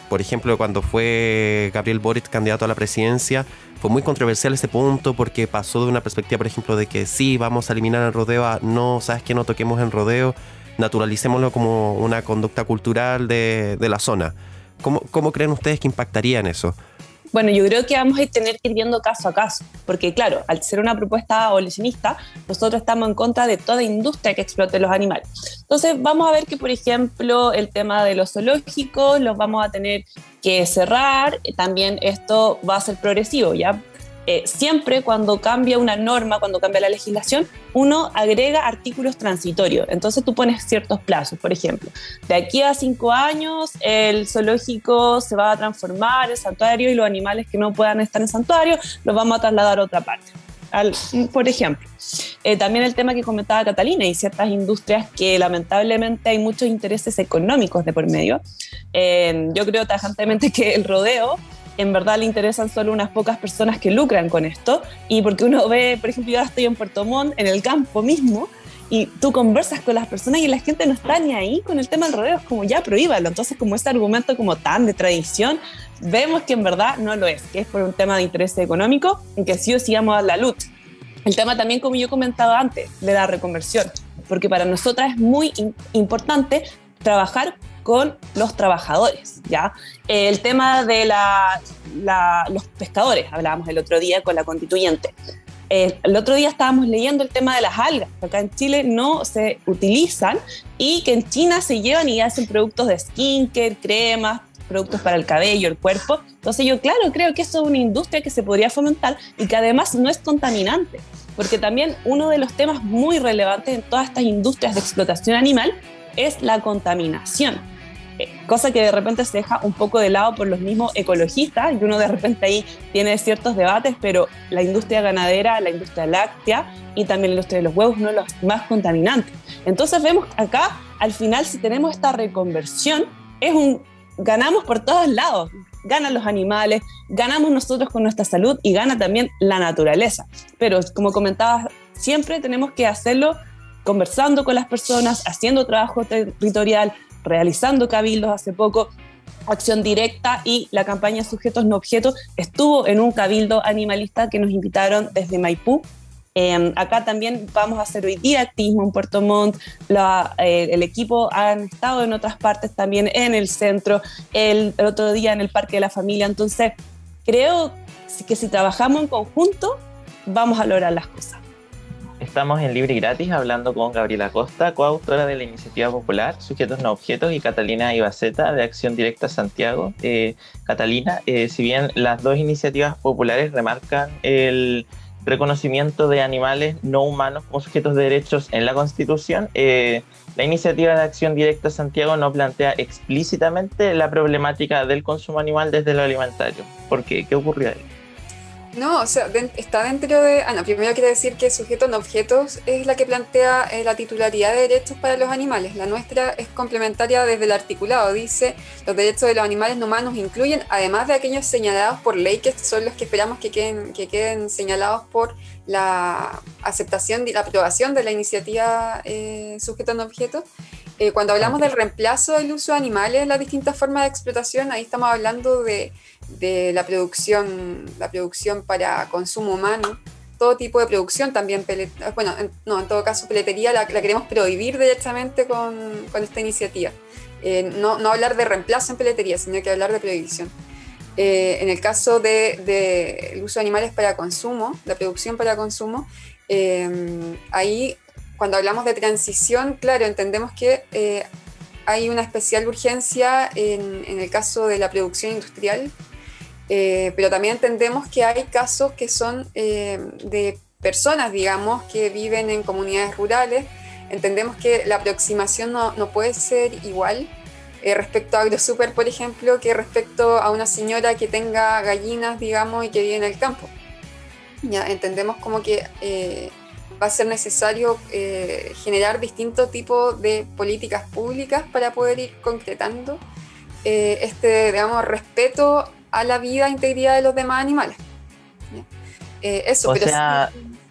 Speaker 1: por ejemplo cuando fue Gabriel Boric candidato a la presidencia, fue muy controversial ese punto porque pasó de una perspectiva, por ejemplo, de que sí, vamos a eliminar el rodeo a no, sabes que no toquemos el rodeo, naturalicémoslo como una conducta cultural de, la zona. ¿Cómo, ¿Cómo, creen ustedes que impactaría en eso?
Speaker 7: Bueno, yo creo que vamos a tener que ir viendo caso a caso, porque claro, al ser una propuesta abolicionista, nosotros estamos en contra de toda industria que explote los animales. Entonces, vamos a ver que, por ejemplo, el tema de los zoológicos los vamos a tener que cerrar, también esto va a ser progresivo, ¿ya? Eh, siempre cuando cambia una norma, cuando cambia la legislación, uno agrega artículos transitorios. Entonces tú pones ciertos plazos. Por ejemplo, de aquí a cinco años el zoológico se va a transformar en santuario y los animales que no puedan estar en santuario los vamos a trasladar a otra parte. Al, por ejemplo, eh, también el tema que comentaba Catalina y ciertas industrias que lamentablemente hay muchos intereses económicos de por medio. Eh, yo creo tajantemente que el rodeo en verdad le interesan solo unas pocas personas que lucran con esto y porque uno ve, por ejemplo, yo estoy en Puerto Montt, en el campo mismo, y tú conversas con las personas y la gente no está ni ahí con el tema del rodeo, es como ya prohíbalo. Entonces, como ese argumento como tan de tradición, vemos que en verdad no lo es, que es por un tema de interés económico en que sí o sí vamos a la lucha. El tema también, como yo comentaba antes, de la reconversión, porque para nosotras es muy importante trabajar con los trabajadores, ¿ya? El tema de la, la, los pescadores, hablábamos el otro día con la constituyente. Eh, el otro día estábamos leyendo el tema de las algas, que acá en Chile no se utilizan y que en China se llevan y hacen productos de skincare, cremas, productos para el cabello, el cuerpo. Entonces yo, claro, creo que eso es una industria que se podría fomentar y que además no es contaminante, porque también uno de los temas muy relevantes en todas estas industrias de explotación animal es la contaminación cosa que de repente se deja un poco de lado por los mismos ecologistas y uno de repente ahí tiene ciertos debates, pero la industria ganadera, la industria láctea y también la industria de los huevos no los más contaminantes. Entonces vemos acá, al final, si tenemos esta reconversión, es un ganamos por todos lados. Ganan los animales, ganamos nosotros con nuestra salud y gana también la naturaleza. Pero como comentabas, siempre tenemos que hacerlo conversando con las personas, haciendo trabajo territorial, realizando cabildos hace poco, Acción Directa y la campaña Sujetos No Objetos estuvo en un cabildo animalista que nos invitaron desde Maipú. Eh, acá también vamos a hacer hoy día activismo en Puerto Montt. Eh, el equipo han estado en otras partes también, en el centro, el, el, otro día en el Parque de la Familia. Entonces, creo que si trabajamos en conjunto, vamos a lograr las cosas.
Speaker 2: Estamos en Libre y Gratis hablando con Gabriela Costa, coautora de la iniciativa popular Sujetos No Objetos, y Catalina Ibaceta de Acción Directa Santiago. Eh, Catalina, eh, si bien las dos iniciativas populares remarcan el reconocimiento de animales no humanos como sujetos de derechos en la Constitución, eh, la iniciativa de Acción Directa Santiago no plantea explícitamente la problemática del consumo animal desde lo alimentario. ¿Por qué? ¿Qué ocurrió ahí?
Speaker 6: No, o sea, está dentro de... Ah, no, primero quiero decir que sujeto no objetos es la que plantea eh, la titularidad de derechos para los animales. La nuestra es complementaria desde el articulado. Dice, los derechos de los animales no humanos incluyen, además de aquellos señalados por ley, que son los que esperamos que queden, que queden señalados por la aceptación y la aprobación de la iniciativa eh, sujeto no objetos, eh, cuando hablamos del reemplazo del uso de animales en las distintas formas de explotación, ahí estamos hablando de, de, la, producción, la producción para consumo humano, todo tipo de producción también, bueno, no, en todo caso, peletería la, queremos prohibir directamente con, con esta iniciativa. Eh, no, no, hablar de reemplazo en peletería, sino que hablar de prohibición. Eh, en el caso del de, uso de animales para consumo, la producción para consumo, ahí cuando hablamos de transición, claro, entendemos que eh, hay una especial urgencia en, el caso de la producción industrial, eh, pero también entendemos que hay casos que son eh, de personas, digamos, que viven en comunidades rurales. Entendemos que la aproximación no, no puede ser igual respecto a AgroSuper, por ejemplo, que respecto a una señora que tenga gallinas, digamos, y que vive en el campo. Ya entendemos como que va a ser necesario eh, generar distintos tipos de políticas públicas para poder ir concretando eh, este, digamos, respeto a la vida e integridad de los demás animales.
Speaker 2: Eh, eso, o sea,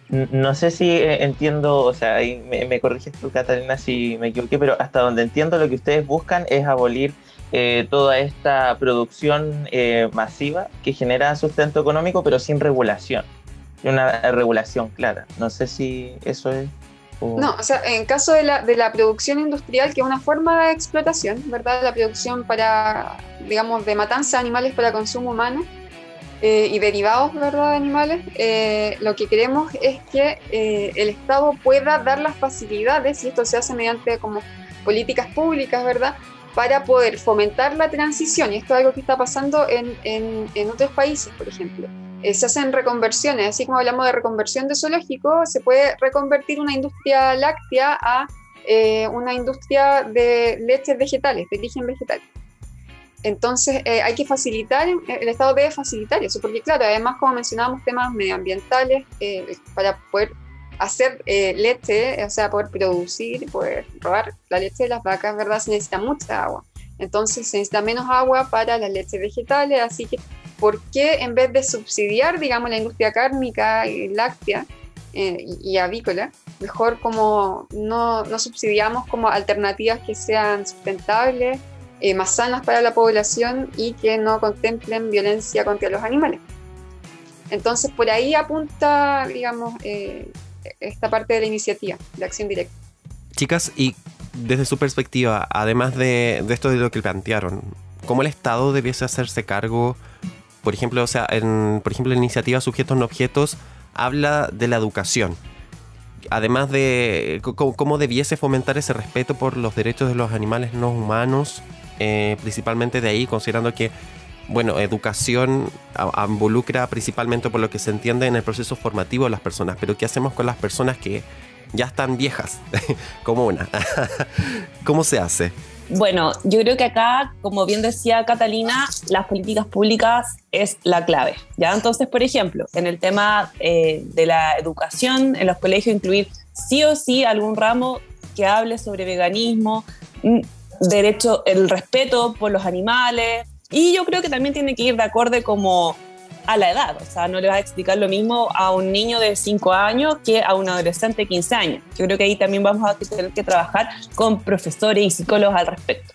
Speaker 2: no sé si entiendo, o sea, ahí me, corriges tú, Catalina, si me equivoqué, pero hasta donde entiendo lo que ustedes buscan es abolir toda esta producción masiva que genera sustento económico, pero sin regulación una regulación clara. No sé si eso es...
Speaker 6: No, o sea, en caso de la, de la producción industrial, que es una forma de explotación, ¿verdad? La producción para, digamos, de matanza de animales para consumo humano eh, y derivados, ¿verdad?, de animales, eh, lo que queremos es que eh, el Estado pueda dar las facilidades, y esto se hace mediante como políticas públicas, ¿verdad?, para poder fomentar la transición, y esto es algo que está pasando en, en, otros países, por ejemplo eh, se hacen reconversiones, así como hablamos de reconversión de zoológico, se puede reconvertir una industria láctea a eh, una industria de leches vegetales, de origen vegetal. Entonces eh, hay que facilitar, el Estado debe facilitar eso, porque claro, además como mencionábamos temas medioambientales, para poder hacer leche, o sea, poder producir, poder robar la leche de las vacas, ¿verdad? Se necesita mucha agua. Entonces se necesita menos agua para las leches vegetales, así que ¿por qué en vez de subsidiar, digamos, la industria cárnica y láctea eh, y, avícola, mejor como no, no, subsidiamos como alternativas que sean sustentables, eh, más sanas para la población y que no contemplen violencia contra los animales? Entonces, por ahí apunta, digamos, eh, esta parte de la iniciativa de acción directa.
Speaker 1: Chicas, y desde su perspectiva, además de, de esto de lo que plantearon, ¿cómo el Estado debiese hacerse cargo por ejemplo, o sea, por ejemplo, la iniciativa Sujetos no Objetos habla de la educación. Además de cómo, debiese fomentar ese respeto por los derechos de los animales no humanos, eh, principalmente de ahí, considerando que, bueno, educación involucra principalmente por lo que se entiende en el proceso formativo de las personas, pero ¿qué hacemos con las personas que ya están viejas, como una? ¿Cómo se hace?
Speaker 7: Bueno, yo creo que acá, como bien decía Catalina, las políticas públicas es la clave. ¿ya? Entonces, por ejemplo, en el tema eh, de la educación, en los colegios incluir sí o sí algún ramo que hable sobre veganismo, mm, derecho, el respeto por los animales, y yo creo que también tiene que ir de acorde como a la edad. O sea, no le vas a explicar lo mismo a un niño de 5 años que a un adolescente de 15 años. Yo creo que ahí también vamos a tener que trabajar con profesores y psicólogos al respecto.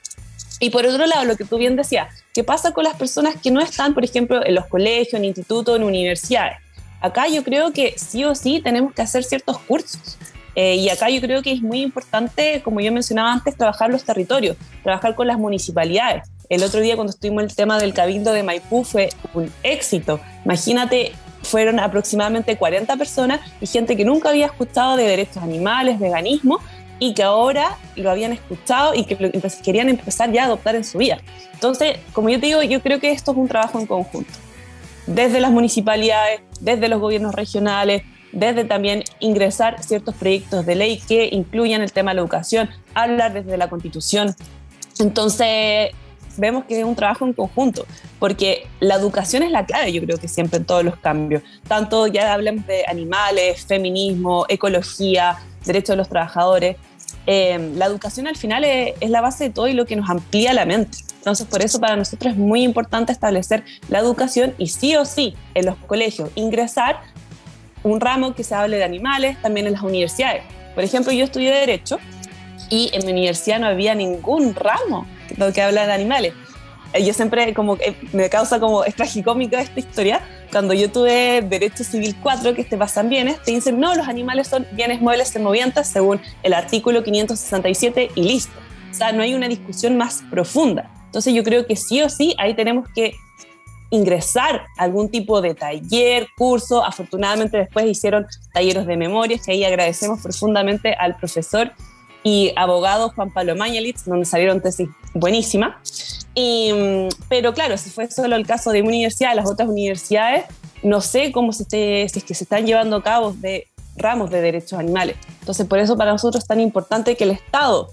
Speaker 7: Y por otro lado, lo que tú bien decías, ¿qué pasa con las personas que no están, por ejemplo, en los colegios, en institutos, en universidades? Acá yo creo que sí o sí tenemos que hacer ciertos cursos. Eh, y acá yo creo que es muy importante, como yo mencionaba antes, trabajar los territorios, trabajar con las municipalidades. El otro día cuando estuvimos el tema del Cabildo de Maipú fue un éxito. Imagínate, fueron aproximadamente 40 personas y gente que nunca había escuchado de derechos animales, veganismo, y que ahora lo habían escuchado y que lo querían empezar ya a adoptar en su vida. Entonces, como yo te digo, yo creo que esto es un trabajo en conjunto. Desde las municipalidades, desde los gobiernos regionales, desde también ingresar ciertos proyectos de ley que incluyan el tema de la educación, hablar desde la constitución. Entonces, vemos que es un trabajo en conjunto, porque la educación es la clave, yo creo que siempre en todos los cambios. Tanto ya hablemos de animales, feminismo, ecología, derechos de los trabajadores. Eh, la educación al final es, es, la base de todo y lo que nos amplía la mente. Entonces, por eso para nosotros es muy importante establecer la educación y sí o sí en los colegios ingresar un ramo que se hable de animales, también en las universidades. Por ejemplo, yo estudié Derecho y en mi universidad no había ningún ramo que habla de animales. Eh, yo siempre como me causa como es tragicómica esta historia. Cuando yo tuve Derecho Civil 4, que te pasan bienes, te dicen, no, los animales son bienes muebles en movientes según el artículo 567 y listo. O sea, no hay una discusión más profunda. Entonces yo creo que sí o sí ahí tenemos que ingresar a algún tipo de taller, curso. Afortunadamente después hicieron talleres de memorias, que ahí agradecemos profundamente al profesor y abogado Juan Pablo Mañalitz, donde salieron tesis buenísimas. Y, pero claro, si fue solo el caso de una universidad, las otras universidades, no sé cómo se esté, si es que se están llevando a cabo de ramos de derechos animales. Entonces, por eso para nosotros es tan importante que el Estado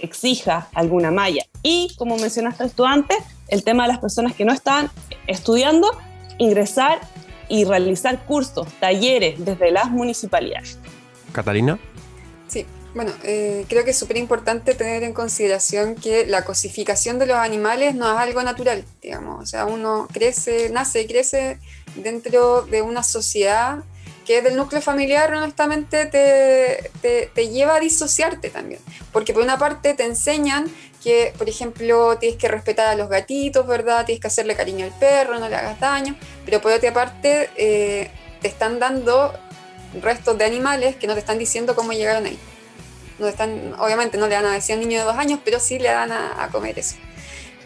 Speaker 7: exija alguna malla. Y, como mencionaste tú antes, el tema de las personas que no están estudiando, ingresar y realizar cursos, talleres desde las municipalidades.
Speaker 1: Catalina.
Speaker 6: Sí, bueno, eh, creo que es súper importante tener en consideración que la cosificación de los animales no es algo natural, digamos, o sea, uno crece, nace y crece dentro de una sociedad que del núcleo familiar honestamente te, te, te, lleva a disociarte también. Porque por una parte te enseñan que, por ejemplo, tienes que respetar a los gatitos, ¿verdad? Tienes que hacerle cariño al perro, no le hagas daño. Pero por otra parte eh, te están dando restos de animales que no te están diciendo cómo llegaron ahí. No están, obviamente no le dan a decir a un niño de dos años, pero sí le dan a, comer eso.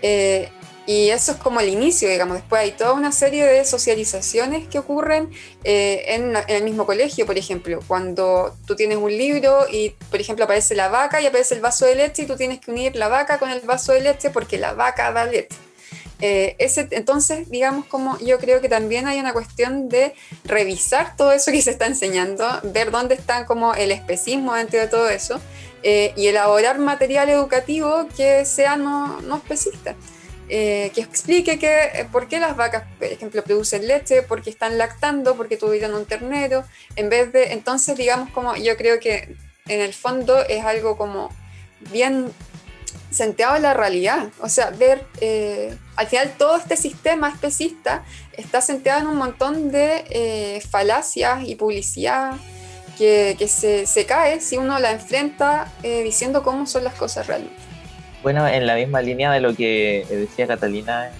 Speaker 6: Eh, y eso es como el inicio, digamos. Después hay toda una serie de socializaciones que ocurren eh, en, en, el mismo colegio, por ejemplo. Cuando tú tienes un libro y, por ejemplo, aparece la vaca y aparece el vaso de leche y tú tienes que unir la vaca con el vaso de leche porque la vaca da leche. Eh, ese, entonces, digamos, como yo creo que también hay una cuestión de revisar todo eso que se está enseñando, ver dónde está como el especismo dentro de todo eso eh, y elaborar material educativo que sea no, no especista. Eh, que explique que, eh, por qué las vacas, por ejemplo, producen leche, por qué están lactando, por qué tuvieron un ternero, en vez de, entonces digamos como yo creo que en el fondo es algo como bien centrado en la realidad, o sea, ver, eh, al final todo este sistema especista está centrado en un montón de eh, falacias y publicidad que, se, se, cae si uno la enfrenta diciendo cómo son las cosas realmente.
Speaker 2: Bueno, en la misma línea de lo que decía Catalina en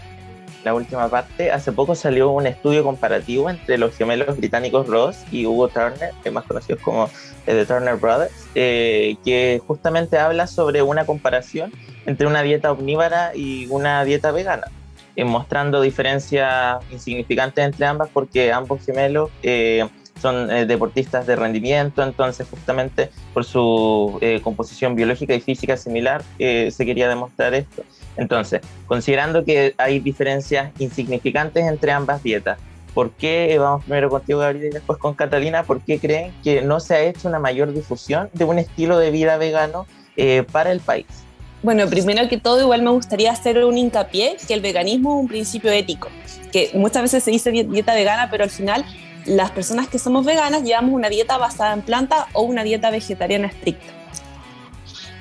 Speaker 2: la última parte, hace poco salió un estudio comparativo entre los gemelos británicos Ross y Hugo Turner, que más conocidos como The Turner Brothers, eh, que justamente habla sobre una comparación entre una dieta omnívora y una dieta vegana, eh, mostrando diferencias insignificantes entre ambas porque ambos gemelos... Eh, son eh, deportistas de rendimiento, entonces justamente por su eh, composición biológica y física similar eh, se quería demostrar esto. Entonces, considerando que hay diferencias insignificantes entre ambas dietas, ¿por qué, vamos primero contigo Gabriel y después con Catalina, por qué creen que no se ha hecho una mayor difusión de un estilo de vida vegano eh, para el país?
Speaker 7: Bueno, primero que todo, igual me gustaría hacer un hincapié que el veganismo es un principio ético, que muchas veces se dice dieta vegana, pero al final las personas que somos veganas llevamos una dieta basada en planta o una dieta vegetariana estricta.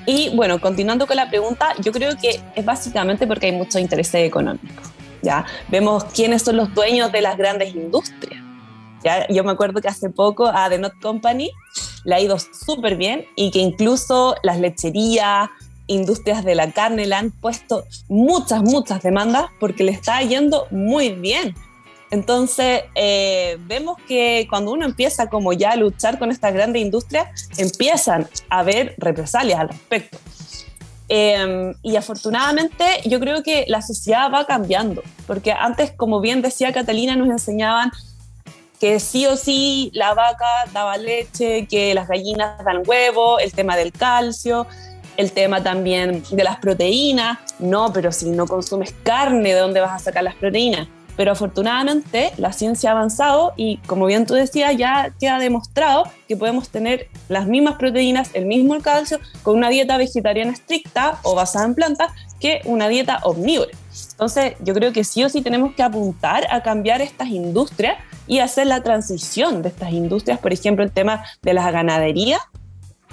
Speaker 7: Y bueno, continuando con la pregunta, yo creo que es básicamente porque hay mucho interés económico. ¿ya? Vemos quiénes son los dueños de las grandes industrias. ¿ya? Yo me acuerdo que hace poco a The Not Company le ha ido súper bien y que incluso las lecherías, industrias de la carne le han puesto muchas, muchas demandas porque le está yendo muy bien. Entonces, eh, vemos que cuando uno empieza como ya a luchar con estas grandes industrias, empiezan a haber represalias al respecto. Em, y afortunadamente yo creo que la sociedad va cambiando, porque antes, como bien decía Catalina, nos enseñaban que sí o sí la vaca daba leche, que las gallinas dan huevo, el tema del calcio, el tema también de las proteínas. No, pero si no consumes carne, ¿de dónde vas a sacar las proteínas? Pero afortunadamente la ciencia ha avanzado y como bien tú decías, ya queda demostrado que podemos tener las mismas proteínas, el mismo calcio, con una dieta vegetariana estricta o basada en plantas que una dieta omnívora. Entonces yo creo que sí o sí tenemos que apuntar a cambiar estas industrias y hacer la transición de estas industrias, por ejemplo, el tema de la ganadería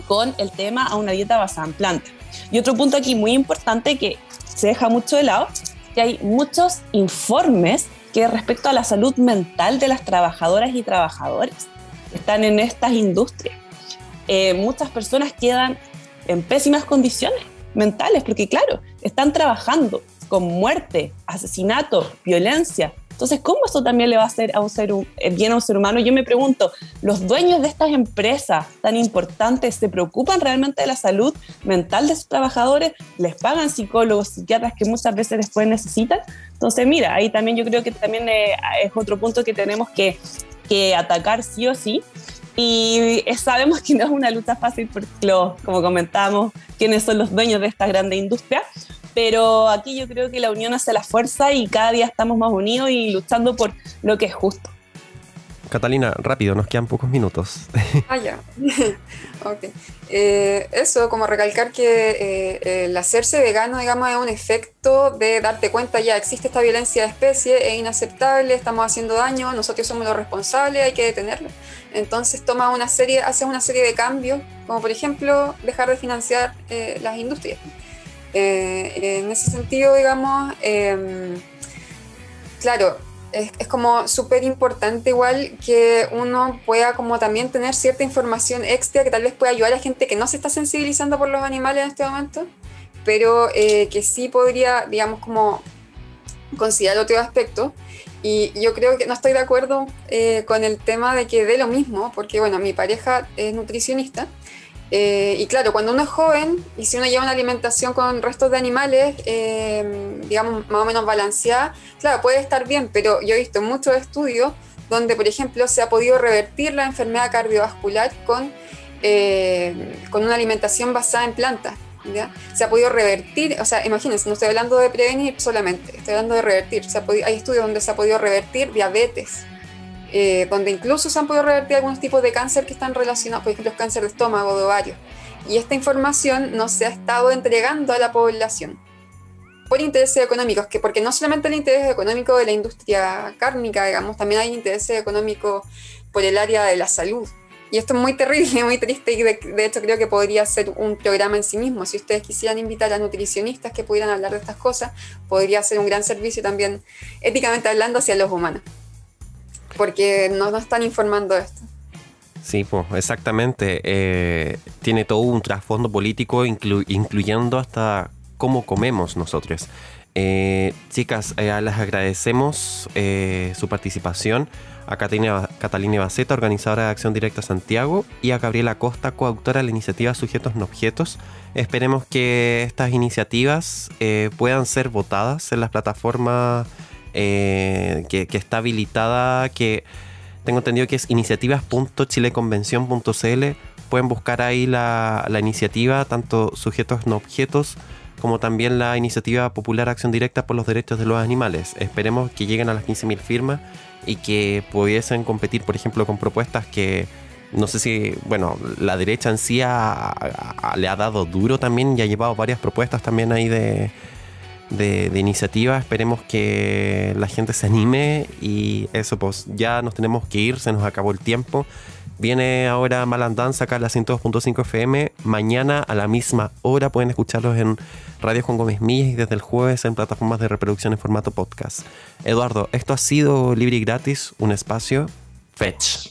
Speaker 7: con el tema a una dieta basada en plantas. Y otro punto aquí muy importante que se deja mucho de lado que hay muchos informes que respecto a la salud mental de las trabajadoras y trabajadores que están en estas industrias. Eh, muchas personas quedan en pésimas condiciones mentales porque, claro, están trabajando con muerte, asesinato, violencia, entonces, ¿cómo eso también le va a hacer a un ser, eh, bien a un ser humano? Yo me pregunto, ¿los dueños de estas empresas tan importantes se preocupan realmente de la salud mental de sus trabajadores? ¿Les pagan psicólogos, psiquiatras que muchas veces después necesitan? Entonces, mira, ahí también yo creo que también eh, es otro punto que tenemos que, que atacar sí o sí. Y sabemos que no es una lucha fácil porque, como comentamos, quiénes son los dueños de esta grande industria, pero aquí yo creo que la unión hace la fuerza y cada día estamos más unidos y luchando por lo que es justo.
Speaker 1: Catalina, rápido, nos quedan pocos minutos.
Speaker 6: Ah, ya. ok. Eh, eso, como recalcar que eh, el hacerse vegano, digamos, es un efecto de darte cuenta ya existe esta violencia de especie, es inaceptable, estamos haciendo daño, nosotros somos los responsables, hay que detenerlo. Entonces toma una serie, haces una serie de cambios, como por ejemplo dejar de financiar eh, las industrias. Eh, en ese sentido, digamos, em, claro, es, como súper importante igual que uno pueda como también tener cierta información extra que tal vez pueda ayudar a gente que no se está sensibilizando por los animales en este momento, pero eh, que sí podría, digamos, como considerar otro aspecto. Y yo creo que no estoy de acuerdo eh, con el tema de que dé lo mismo, porque bueno, mi pareja es nutricionista eh, y claro, cuando uno es joven y si uno lleva una alimentación con restos de animales, eh, digamos, más o menos balanceada, claro, puede estar bien, pero yo he visto muchos estudios donde, por ejemplo, se ha podido revertir la enfermedad cardiovascular con, eh, con una alimentación basada en plantas. ¿ya? Se ha podido revertir, o sea, imagínense, no estoy hablando de prevenir solamente, estoy hablando de revertir. Se hay estudios donde se ha podido revertir diabetes, eh, donde incluso se han podido revertir algunos tipos de cáncer que están relacionados, por ejemplo, cáncer de estómago, de ovario. Y esta información no se ha estado entregando a la población por intereses económicos, que porque no solamente el interés económico de la industria cárnica, digamos, también hay intereses económicos por el área de la salud. Y esto es muy terrible, muy triste y de, de, hecho creo que podría ser un programa en sí mismo. Si ustedes quisieran invitar a nutricionistas que pudieran hablar de estas cosas, podría ser un gran servicio también éticamente hablando hacia los humanos porque no nos están informando esto.
Speaker 1: Sí, pues exactamente. Eh, tiene todo un trasfondo político, incluyendo hasta cómo comemos nosotros. Eh, chicas, eh, les agradecemos su participación a Catalina, Catalina Baceta, organizadora de Acción Directa Santiago, y a Gabriela Costa, coautora de la iniciativa Sujetos no Objetos. Esperemos que estas iniciativas puedan ser votadas en las plataformas eh, que, está habilitada, que tengo entendido que es iniciativas.chileconvención.cl. Pueden buscar ahí la, iniciativa, tanto sujetos no objetos, como también la iniciativa popular Acción Directa por los Derechos de los Animales. Esperemos que lleguen a las 15.000 firmas y que pudiesen competir, por ejemplo, con propuestas que no sé si, bueno, la derecha en sí le ha dado duro también y ha llevado varias propuestas también ahí de, de, iniciativa. Esperemos que la gente se anime y eso, pues ya nos tenemos que ir, se nos acabó el tiempo. Viene ahora Malandanza acá a la 102.5 FM. Mañana a la misma hora pueden escucharlos en Radio Juan Gómez Millas y desde el jueves en plataformas de reproducción en formato podcast. Eduardo, esto ha sido libre y gratis, un espacio Fetch.